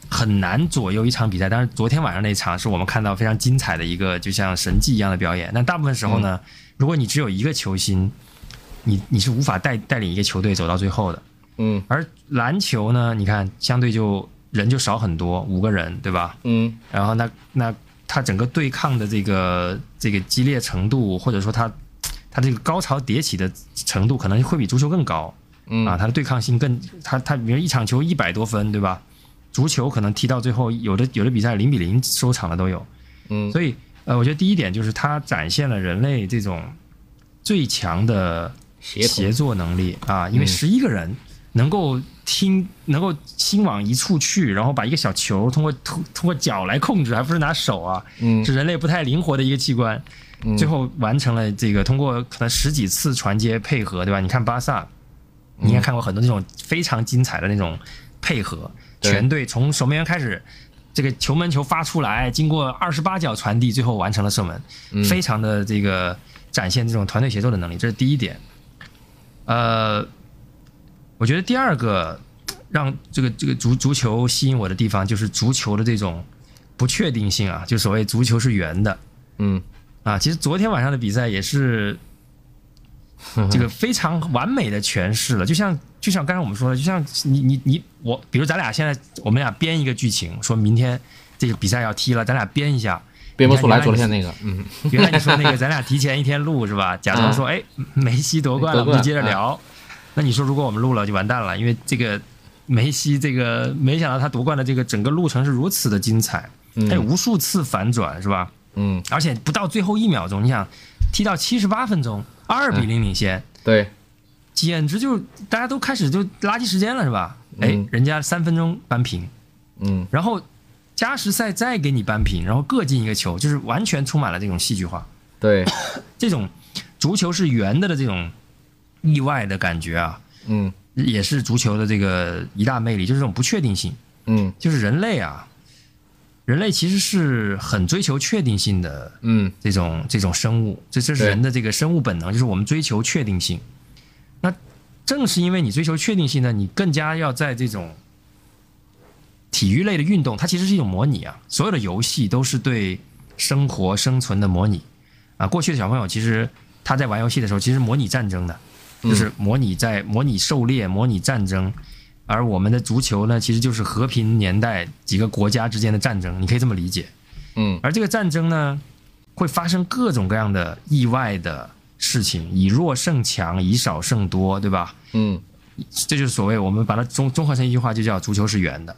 Speaker 2: 很难左右一场比赛。但是，昨天晚上那场是我们看到非常精彩的一个，就像神迹一样的表演。但大部分时候呢，如果你只有一个球星，你你是无法带带领一个球队走到最后的。
Speaker 1: 嗯
Speaker 2: 而篮球呢，你看相对就人就少很多，五个人，对吧？
Speaker 1: 嗯
Speaker 2: 然后那那他整个对抗的这个这个激烈程度，或者说他他这个高潮迭起的程度，可能会比足球更高
Speaker 1: 嗯
Speaker 2: 啊，他的对抗性更，他他比如一场球一百多分，对吧？足球可能踢到最后，有的有的比赛零比零收场的都有，
Speaker 1: 嗯。
Speaker 2: 所以呃，我觉得第一点就是它展现了人类这种最强的
Speaker 1: 协
Speaker 2: 协作能力啊，因为
Speaker 1: 嗯。
Speaker 2: 十一个人能够听，能够心往一处去，然后把一个小球通过通通过脚来控制，还不是拿手啊，
Speaker 1: 嗯。
Speaker 2: 是人类不太灵活的一个器官，
Speaker 1: 嗯。
Speaker 2: 最后完成了这个通过可能十几次传接配合，对吧？你看巴萨，你应该看过很多那种非常精彩的那种配合，
Speaker 1: 对
Speaker 2: 全队从守门员开始。这个球门球发出来，经过二十八脚传递，最后完成了射门，
Speaker 1: 嗯
Speaker 2: 非常的这个展现这种团队协作的能力，这是第一点。呃，我觉得第二个让这个这个足足球吸引我的地方，就是足球的这种不确定性啊，就所谓足球是圆的
Speaker 1: 嗯
Speaker 2: 啊。其实昨天晚上的比赛也是 这个非常完美的诠释了，就像就像刚才我们说的，就像你你你我，比如咱俩现在我们俩编一个剧情，说明天这个比赛要踢了，咱俩编一下。
Speaker 1: 编不出来昨天那个，嗯
Speaker 2: 原来你说那个，咱俩提前一天录是吧？假装说，哎，梅西夺冠了，我们就接着聊。那你说，如果我们录了，就完蛋了，因为这个梅西这个，没想到他夺冠的这个整个路程是如此的精彩，他有
Speaker 1: 嗯
Speaker 2: 无数次反转是吧？
Speaker 1: 嗯，
Speaker 2: 而且不到最后一秒钟，你想踢到七十八分钟，二比零领先，
Speaker 1: 对，
Speaker 2: 简直就大家都开始就垃圾时间了是吧？哎
Speaker 1: 嗯，
Speaker 2: 人家三分钟扳平，
Speaker 1: 嗯。
Speaker 2: 然后加时赛再给你扳平，然后各进一个球，就是完全充满了这种戏剧化。
Speaker 1: 对，
Speaker 2: 这种足球是圆的的这种意外的感觉啊，
Speaker 1: 嗯。
Speaker 2: 也是足球的这个一大魅力，就是这种不确定性。
Speaker 1: 嗯。
Speaker 2: 就是人类啊，人类其实是很追求确定性的
Speaker 1: 嗯
Speaker 2: 这种这种生物，这这是人的这个生物本能，就是我们追求确定性。那正是因为你追求确定性呢，你更加要在这种体育类的运动，它其实是一种模拟啊，所有的游戏都是对生活生存的模拟啊。过去的小朋友其实他在玩游戏的时候，其实模拟战争的，就是模拟在模拟狩猎、模拟战争。而我们的足球呢，其实就是和平年代几个国家之间的战争，你可以这么理解。
Speaker 1: 嗯
Speaker 2: 而这个战争呢，会发生各种各样的意外的事情，以弱胜强，以少胜多，对吧？
Speaker 1: 嗯
Speaker 2: 这就是所谓我们把它综综合成一句话，就叫足球是圆的。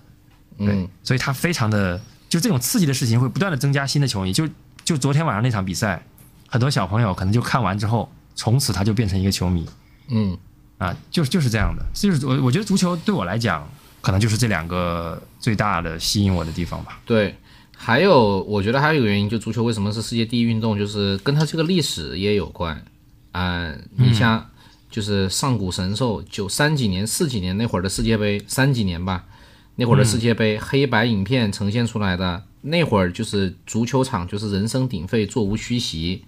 Speaker 2: 对
Speaker 1: 嗯，
Speaker 2: 所以它非常的，就这种刺激的事情会不断的增加新的球迷。就就昨天晚上那场比赛，很多小朋友可能就看完之后，从此他就变成一个球迷
Speaker 1: 嗯
Speaker 2: 啊，就是就是这样的。就是我我觉得足球对我来讲，可能就是这两个最大的吸引我的地方吧。
Speaker 1: 对。还有，我觉得还有一个原因，就足球为什么是世界第一运动，就是跟它这个历史也有关。啊、你像就是上古神兽，九三几年、四几年那会儿的世界杯，三几年吧，那会儿的世界杯，黑白影片呈现出来的那会儿，就是足球场就是人声鼎沸，座无虚席。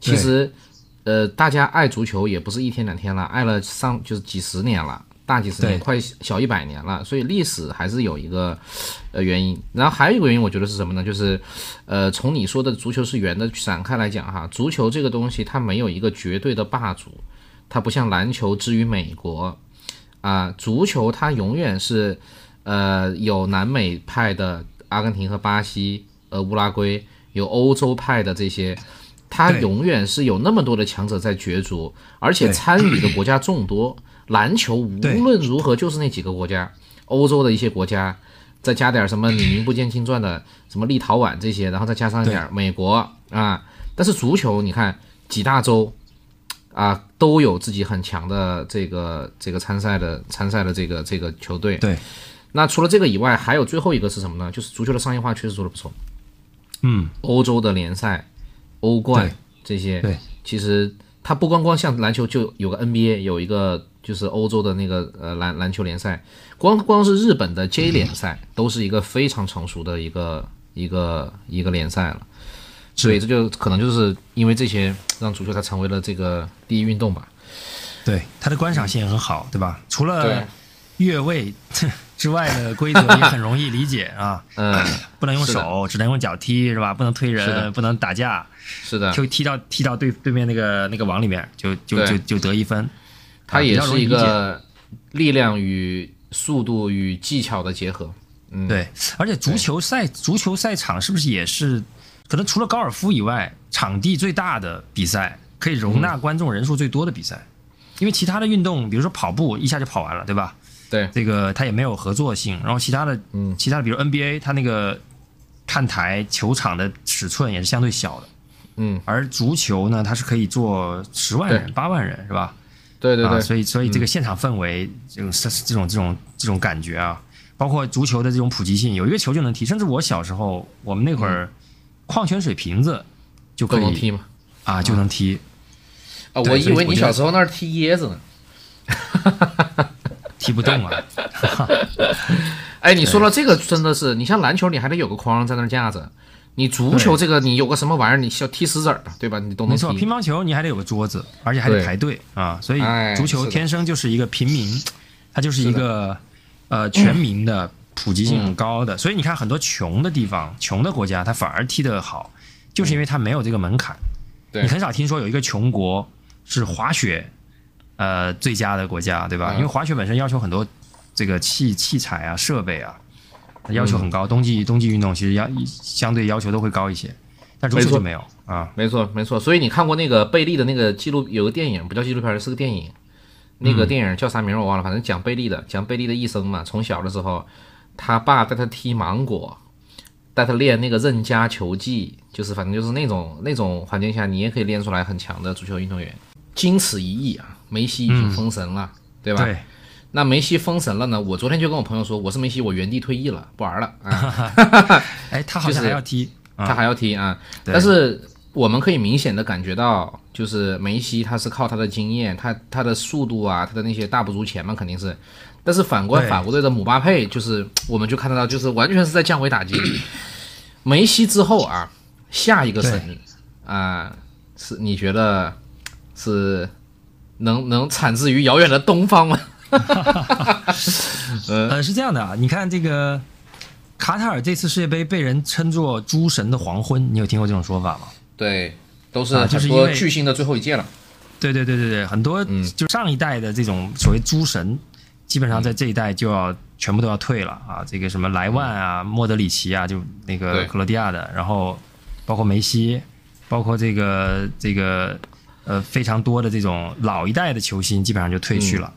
Speaker 1: 其实，呃，大家爱足球也不是一天两天了，爱了上就是几十年了，大几十年，快小一百年了，所以历史还是有一个呃原因。然后还有一个原因，我觉得是什么呢？就是，呃，从你说的足球是圆的展开来讲哈，足球这个东西它没有一个绝对的霸主，它不像篮球之于美国啊、足球它永远是呃有南美派的阿根廷和巴西，呃乌拉圭，有欧洲派的这些。它永远是有那么多的强者在角逐，而且参与的国家众多。篮球无论如何就是那几个国家，欧洲的一些国家，再加点什么你名不见经传的什么立陶宛这些，然后再加上一点美国啊。但是足球你看几大洲啊都有自己很强的这个这个参赛的参赛的这个这个球队。
Speaker 2: 对，
Speaker 1: 那除了这个以外，还有最后一个是什么呢？就是足球的商业化确实做得不错。
Speaker 2: 嗯，
Speaker 1: 欧洲的联赛、欧冠这些，
Speaker 2: 对，
Speaker 1: 其实它不光光像篮球，就有个 NBA，有一个就是欧洲的那个呃篮篮球联赛，光光是日本的 J 联赛都是一个非常成熟的一个一个一个联赛了。所以这就可能就是因为这些，让足球它成为了这个第一运动吧。
Speaker 2: 对，它的观赏性也很好，对吧？除了越位之外的规则也很容易理解啊，
Speaker 1: 嗯，
Speaker 2: 不能用手，只能用脚踢，是吧？不能推人，不能打架，
Speaker 1: 是的，
Speaker 2: 就踢到踢到对对面那个那个网里面，就就就就得一分。啊
Speaker 1: 它也是一个力量与速度与技巧的结合。嗯，
Speaker 2: 对，而且足球赛足球赛场是不是也是可能除了高尔夫以外，场地最大的比赛，可以容纳观众人数最多的比赛？因为其他的运动，比如说跑步，一下就跑完了，对吧？
Speaker 1: 对，
Speaker 2: 这个它也没有合作性。然后其他的，
Speaker 1: 嗯，
Speaker 2: 其他的比如 NBA，它那个看台球场的尺寸也是相对小的，
Speaker 1: 嗯，
Speaker 2: 而足球呢，它是可以坐十万人、八万人，是吧？啊，
Speaker 1: 对对对，
Speaker 2: 所以所以这个现场氛围，这种这种这种这种感觉啊，包括足球的这种普及性，有一个球就能踢。甚至我小时候，我们那会儿矿泉水瓶子就可以
Speaker 1: 踢嘛。
Speaker 2: 啊，就能踢。
Speaker 1: 啊，
Speaker 2: 对
Speaker 1: 我以为你小时候那儿踢椰子呢。
Speaker 2: 踢不动啊，
Speaker 1: 哎，你说到这个真的是，你像篮球，你还得有个框在那架着。你足球这个，你有个什么玩意儿，你需要踢石子儿的，对吧？你都能
Speaker 2: 没错，乒。乓球你还得有个桌子，而且还得排队啊，所以
Speaker 1: 哎
Speaker 2: 足球天生就是一个平民，它就是一个呃全民的普及性很高的。所以你看很多穷的地方、穷的国家，它反而踢得好，就是因为它没有这个门槛。
Speaker 1: 对
Speaker 2: 你很少听说有一个穷国是滑雪呃最佳的国家，对吧？
Speaker 1: 嗯
Speaker 2: 因为滑雪本身要求很多这个器器材啊、设备啊，要求很
Speaker 1: 嗯
Speaker 2: 高。冬季冬季运动其实要相对要求都会高一些，但足球就没有啊。
Speaker 1: 没错，没错。所以你看过那个贝利的那个记录，有个电影不叫纪录片，是个电影。那个电影叫啥名我忘了，反正讲贝利的，讲贝利的一生嘛。从小的时候，他爸带他踢芒果，带他练那个任家球技，就是反正就是那种那种环境下，你也可以练出来很强的足球运动员。经此一役啊，梅西已经封神了，对吧？
Speaker 2: 对，
Speaker 1: 那梅西封神了呢？我昨天就跟我朋友说，我是梅西，我原地退役了，不玩了啊。
Speaker 2: 哎，他好像还要踢，啊
Speaker 1: 他还要踢啊。
Speaker 2: 对
Speaker 1: 但是我们可以明显的感觉到，就是梅西他是靠他的经验，他他的速度啊，他的那些大不如前嘛，肯定是。但是反观法国队的姆巴佩，就是我们就看得到，就是完全是在降维打击。梅西之后啊，下一个神啊，是你觉得是能能产自于遥远的东方吗？
Speaker 2: 呃，是这样的啊，你看这个卡塔尔这次世界杯被人称作“诸神的黄昏”，你有听过这种说法吗？
Speaker 1: 对，都是
Speaker 2: 啊就是
Speaker 1: 很多
Speaker 2: 因为
Speaker 1: 巨星的最后一届了。
Speaker 2: 对对对对对，很多
Speaker 1: 嗯
Speaker 2: 就上一代的这种所谓诸神，基本上在这一代就要全部都要退了啊。这个什么莱万啊、莫德里奇啊，就那个克罗地亚的，然后包括梅西包括这个这个呃非常多的这种老一代的球星基本上就退去了。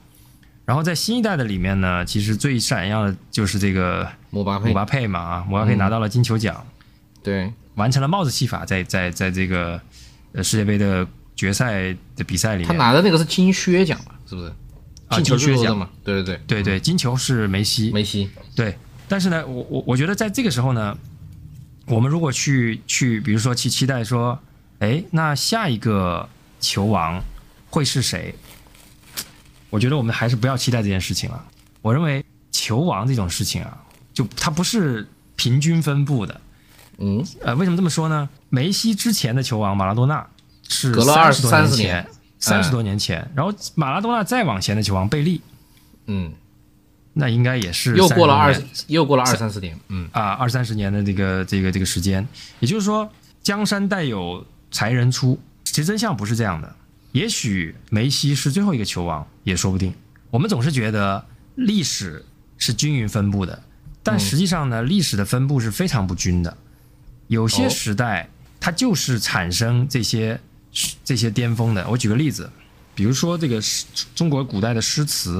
Speaker 2: 然后在新一代的里面呢，其实最闪耀的就是这个
Speaker 1: 姆巴佩。
Speaker 2: 姆，巴佩嘛啊，姆巴佩拿到了金球奖，
Speaker 1: 对，
Speaker 2: 完成了帽子戏法，在在在这个呃世界杯的决赛的比赛里
Speaker 1: 他，拿的那个是金靴奖吧？是不是？
Speaker 2: 啊
Speaker 1: 进球
Speaker 2: 金靴奖
Speaker 1: 嘛？对对对，
Speaker 2: 对对，金球是梅西，
Speaker 1: 梅西，
Speaker 2: 对，但是呢，我我我觉得在这个时候呢，我们如果去去，比如说去期待说，哎，那下一个球王会是谁？我觉得我们还是不要期待这件事情了。我认为球王这种事情啊，就它不是平均分布的。
Speaker 1: 嗯，
Speaker 2: 呃，为什么这么说呢？梅西之前的球王马拉多纳是
Speaker 1: 隔了
Speaker 2: 30多
Speaker 1: 30
Speaker 2: 前
Speaker 1: 年，
Speaker 2: 三十多年前，然后马拉多纳再往前的球王贝利，
Speaker 1: 嗯，
Speaker 2: 那应该也是
Speaker 1: 又过了
Speaker 2: 30多年
Speaker 1: 二，又过了二三十年，嗯
Speaker 2: 啊二三十年的这个这个这个时间，也就是说，江山代有才人出。其实真相不是这样的，也许梅西是最后一个球王也说不定。我们总是觉得历史是均匀分布的，但实际上呢，历史的分布是非常不均的。有些时代它就是产生这些这些巅峰的。我举个例子，比如说这个中国古代的诗词，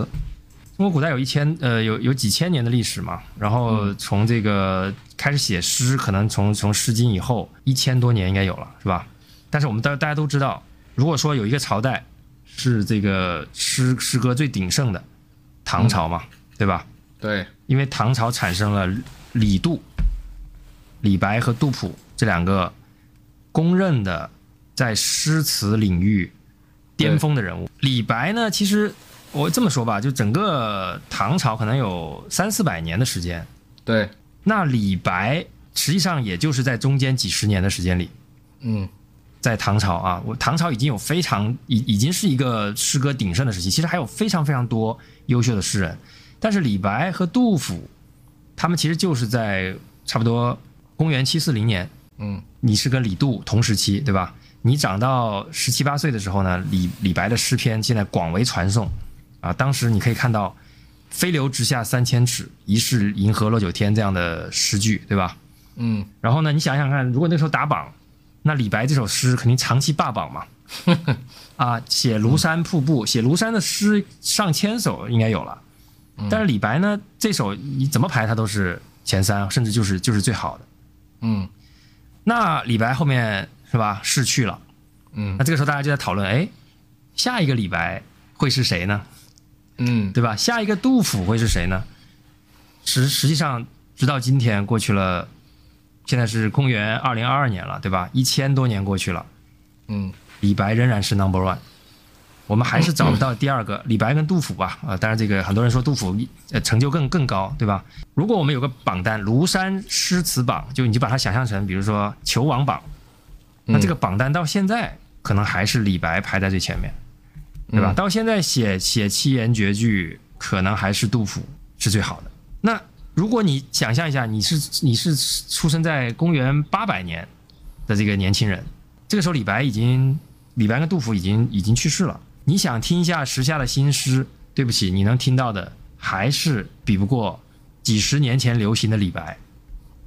Speaker 2: 中国古代有一千呃有有几千年的历史嘛，然后从这个开始写诗，可能从从《诗经》以后一千多年应该有了，是吧？但是我们大大家都知道，如果说有一个朝代是这个诗诗歌最鼎盛的，唐朝嘛，对吧？
Speaker 1: 对，
Speaker 2: 因为唐朝产生了李杜、李白和杜甫这两个公认的在诗词领域巅峰的人物。李白呢，其实我这么说吧，就整个唐朝可能有三四百年的时间，
Speaker 1: 对，
Speaker 2: 那李白实际上也就是在中间几十年的时间里，
Speaker 1: 嗯
Speaker 2: 在唐朝啊，我唐朝已经有非常已已经是一个诗歌鼎盛的时期，其实还有非常非常多优秀的诗人，但是李白和杜甫，他们其实就是在差不多公元七四零年，
Speaker 1: 嗯，
Speaker 2: 你是跟李杜同时期，对吧？你长到十七八岁的时候呢，李李白的诗篇现在广为传颂，啊，当时你可以看到“飞流直下三千尺，疑是银河落九天”这样的诗句，对吧？
Speaker 1: 嗯，
Speaker 2: 然后呢，你想想看，如果那时候打榜，那李白这首诗肯定长期霸榜嘛。啊，写庐山瀑布，写庐山的诗上千首应该有了。但是李白呢，这首你怎么排他都是前三，甚至就是就是最好的。
Speaker 1: 嗯
Speaker 2: 那李白后面是吧逝去了，
Speaker 1: 嗯
Speaker 2: 那这个时候大家就在讨论，哎，下一个李白会是谁呢？
Speaker 1: 嗯，
Speaker 2: 对吧？下一个杜甫会是谁呢？实实际上，直到今天过去了，现在是公元二零二二年了，对吧？一千多年过去了，
Speaker 1: 嗯
Speaker 2: 李白仍然是 number one，我们还是找不到第二个。李白跟杜甫吧，啊、当然这个很多人说杜甫呃成就更更高，对吧？如果我们有个榜单，庐山诗词榜，就你就把它想象成，比如说球王榜，那这个榜单到现在可能还是李白排在最前面，对吧？
Speaker 1: 嗯
Speaker 2: 到现在写写七言绝句，可能还是杜甫是最好的。那如果你想象一下，你是你是出生在公元八百年的这个年轻人，这个时候李白已经，李白跟杜甫已经已经去世了。你想听一下时下的新诗，对不起，你能听到的还是比不过几十年前流行的李白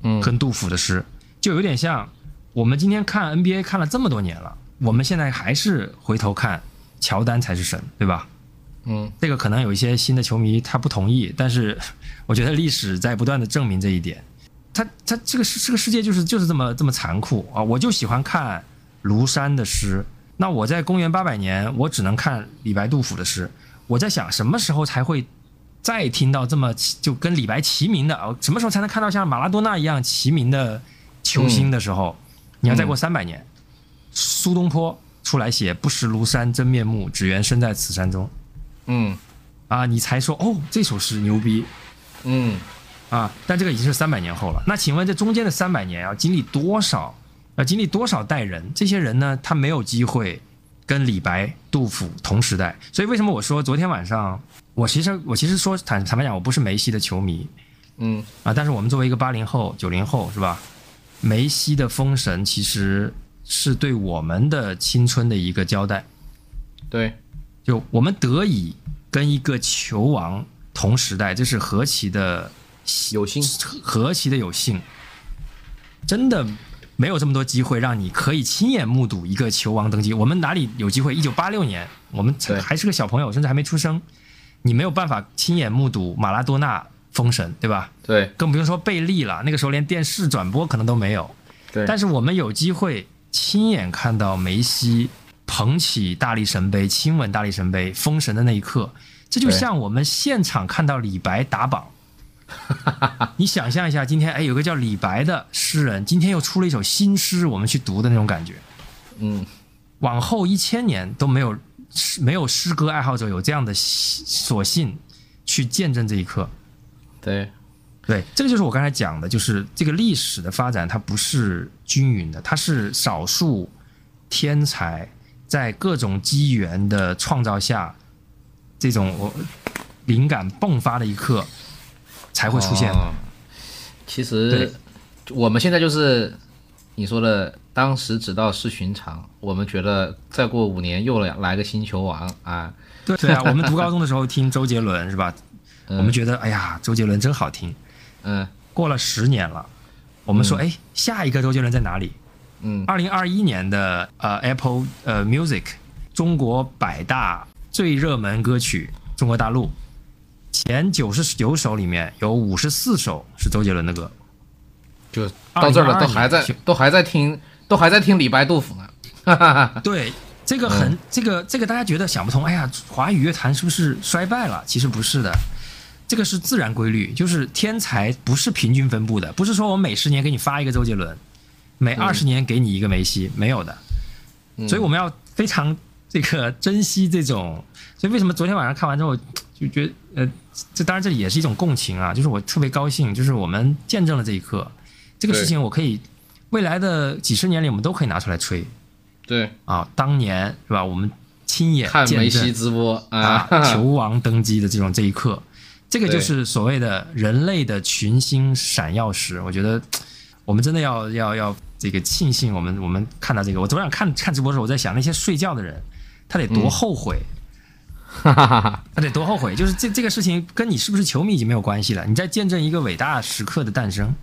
Speaker 1: 嗯
Speaker 2: 跟杜甫的诗，就有点像我们今天看 NBA 看了这么多年了，我们现在还是回头看乔丹才是神，对吧？
Speaker 1: 嗯
Speaker 2: 这个可能有一些新的球迷他不同意，但是我觉得历史在不断的证明这一点。他他这个世这个世界就是就是这么这么残酷啊！我就喜欢看庐山的诗，那我在公元八百年，我只能看李白、杜甫的诗。我在想，什么时候才会再听到这么齐就跟李白齐名的啊？什么时候才能看到像马拉多纳一样齐名的球星的时候？你要再过三百年，苏东坡出来写“不识庐山真面目，只缘身在此山中”。
Speaker 1: 嗯
Speaker 2: 啊，你才说哦，这首诗牛逼
Speaker 1: 嗯
Speaker 2: 啊！但这个已经是三百年后了。那请问这中间的三百年要经历多少？要经历多少代人？这些人呢，他没有机会跟李白、杜甫同时代。所以为什么我说昨天晚上，我其实我其实说坦坦白讲，我不是梅西的球迷
Speaker 1: 嗯
Speaker 2: 啊，但是我们作为一个八零后、九零后是吧？梅西的封神其实是对我们的青春的一个交代。
Speaker 1: 对，
Speaker 2: 就我们得以跟一个球王同时代，这是何其的
Speaker 1: 有幸，
Speaker 2: 何其的有幸！真的，没有这么多机会让你可以亲眼目睹一个球王登基。我们哪里有机会？一九八六年，我们还是个小朋友，甚至还没出生，你没有办法亲眼目睹马拉多纳封神，对吧？
Speaker 1: 对
Speaker 2: 更不用说贝利了，那个时候连电视转播可能都没有。
Speaker 1: 对，
Speaker 2: 但是我们有机会亲眼看到梅西捧起大力神杯、亲吻大力神杯、封神的那一刻，这就像我们现场看到李白打榜。你想象一下，今天哎，有个叫李白的诗人，今天又出了一首新诗，我们去读的那种感觉。
Speaker 1: 嗯，
Speaker 2: 往后一千年都没有没有诗歌爱好者有这样的所信去见证这一刻。
Speaker 1: 对
Speaker 2: 对，这个就是我刚才讲的，就是这个历史的发展，它不是均匀的，它是少数天才在各种机缘的创造下，这种我灵感迸发的一刻才会出现
Speaker 1: 其实我们现在就是你说的，当时只道是寻常，我们觉得再过五年又来来个新球王啊，
Speaker 2: 对对啊，我们读高中的时候听周杰伦是吧？
Speaker 1: 嗯
Speaker 2: 我们觉得哎呀，周杰伦真好听。
Speaker 1: 嗯
Speaker 2: 过了十年了，我们说哎，下一个周杰伦在哪里？
Speaker 1: 嗯，
Speaker 2: 二零二一年的呃 Apple 呃 Music 中国百大最热门歌曲，中国大陆前九十九首里面有五十四首是周杰伦的歌。
Speaker 1: 就到这儿了，都还在
Speaker 2: 年
Speaker 1: 都还在听都还在听李白杜甫呢，哈哈哈，
Speaker 2: 对，这个很、这个这个大家觉得想不通，哎呀，华语乐坛是不是衰败了？其实不是的。这个是自然规律，就是天才不是平均分布的，不是说我每十年给你发一个周杰伦，每二十年给你一个梅西，没有的。
Speaker 1: 嗯
Speaker 2: 所以我们要非常这个珍惜这种。所以为什么昨天晚上看完之后就觉得，呃，这当然这也是一种共情啊，就是我特别高兴，就是我们见证了这一刻，这个事情我可以未来的几十年里我们都可以拿出来吹
Speaker 1: 对，
Speaker 2: 啊。当年是吧，我们亲眼
Speaker 1: 看梅
Speaker 2: 见证
Speaker 1: 西直播
Speaker 2: 啊
Speaker 1: 啊，
Speaker 2: 球王登基的这种这一刻，这个就是所谓的人类的群星闪耀时。我觉得我们真的要要要这个庆幸我们我们看到这个。我昨晚看看直播的时候，我在想那些睡觉的人，他得多后悔，
Speaker 1: 哈哈哈哈，
Speaker 2: 他得多后悔。就是这这个事情跟你是不是球迷已经没有关系了，你在见证一个伟大时刻的诞生。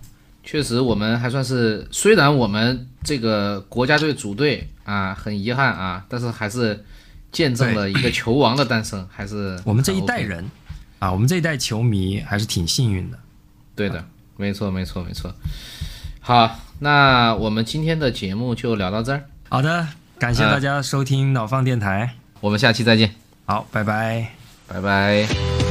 Speaker 1: 确实我们还算是，虽然我们这个国家队主队啊很遗憾啊，但是还是见证了一个球王的诞生，还是
Speaker 2: 我们这一代人啊，我们这一代球迷还是挺幸运的。
Speaker 1: 对的，没错，没错，没错。好，那我们今天的节目就聊到这儿，
Speaker 2: 好的，感谢大家收听脑放电台。
Speaker 1: 我们下期再见，
Speaker 2: 好，拜拜。
Speaker 1: 拜拜。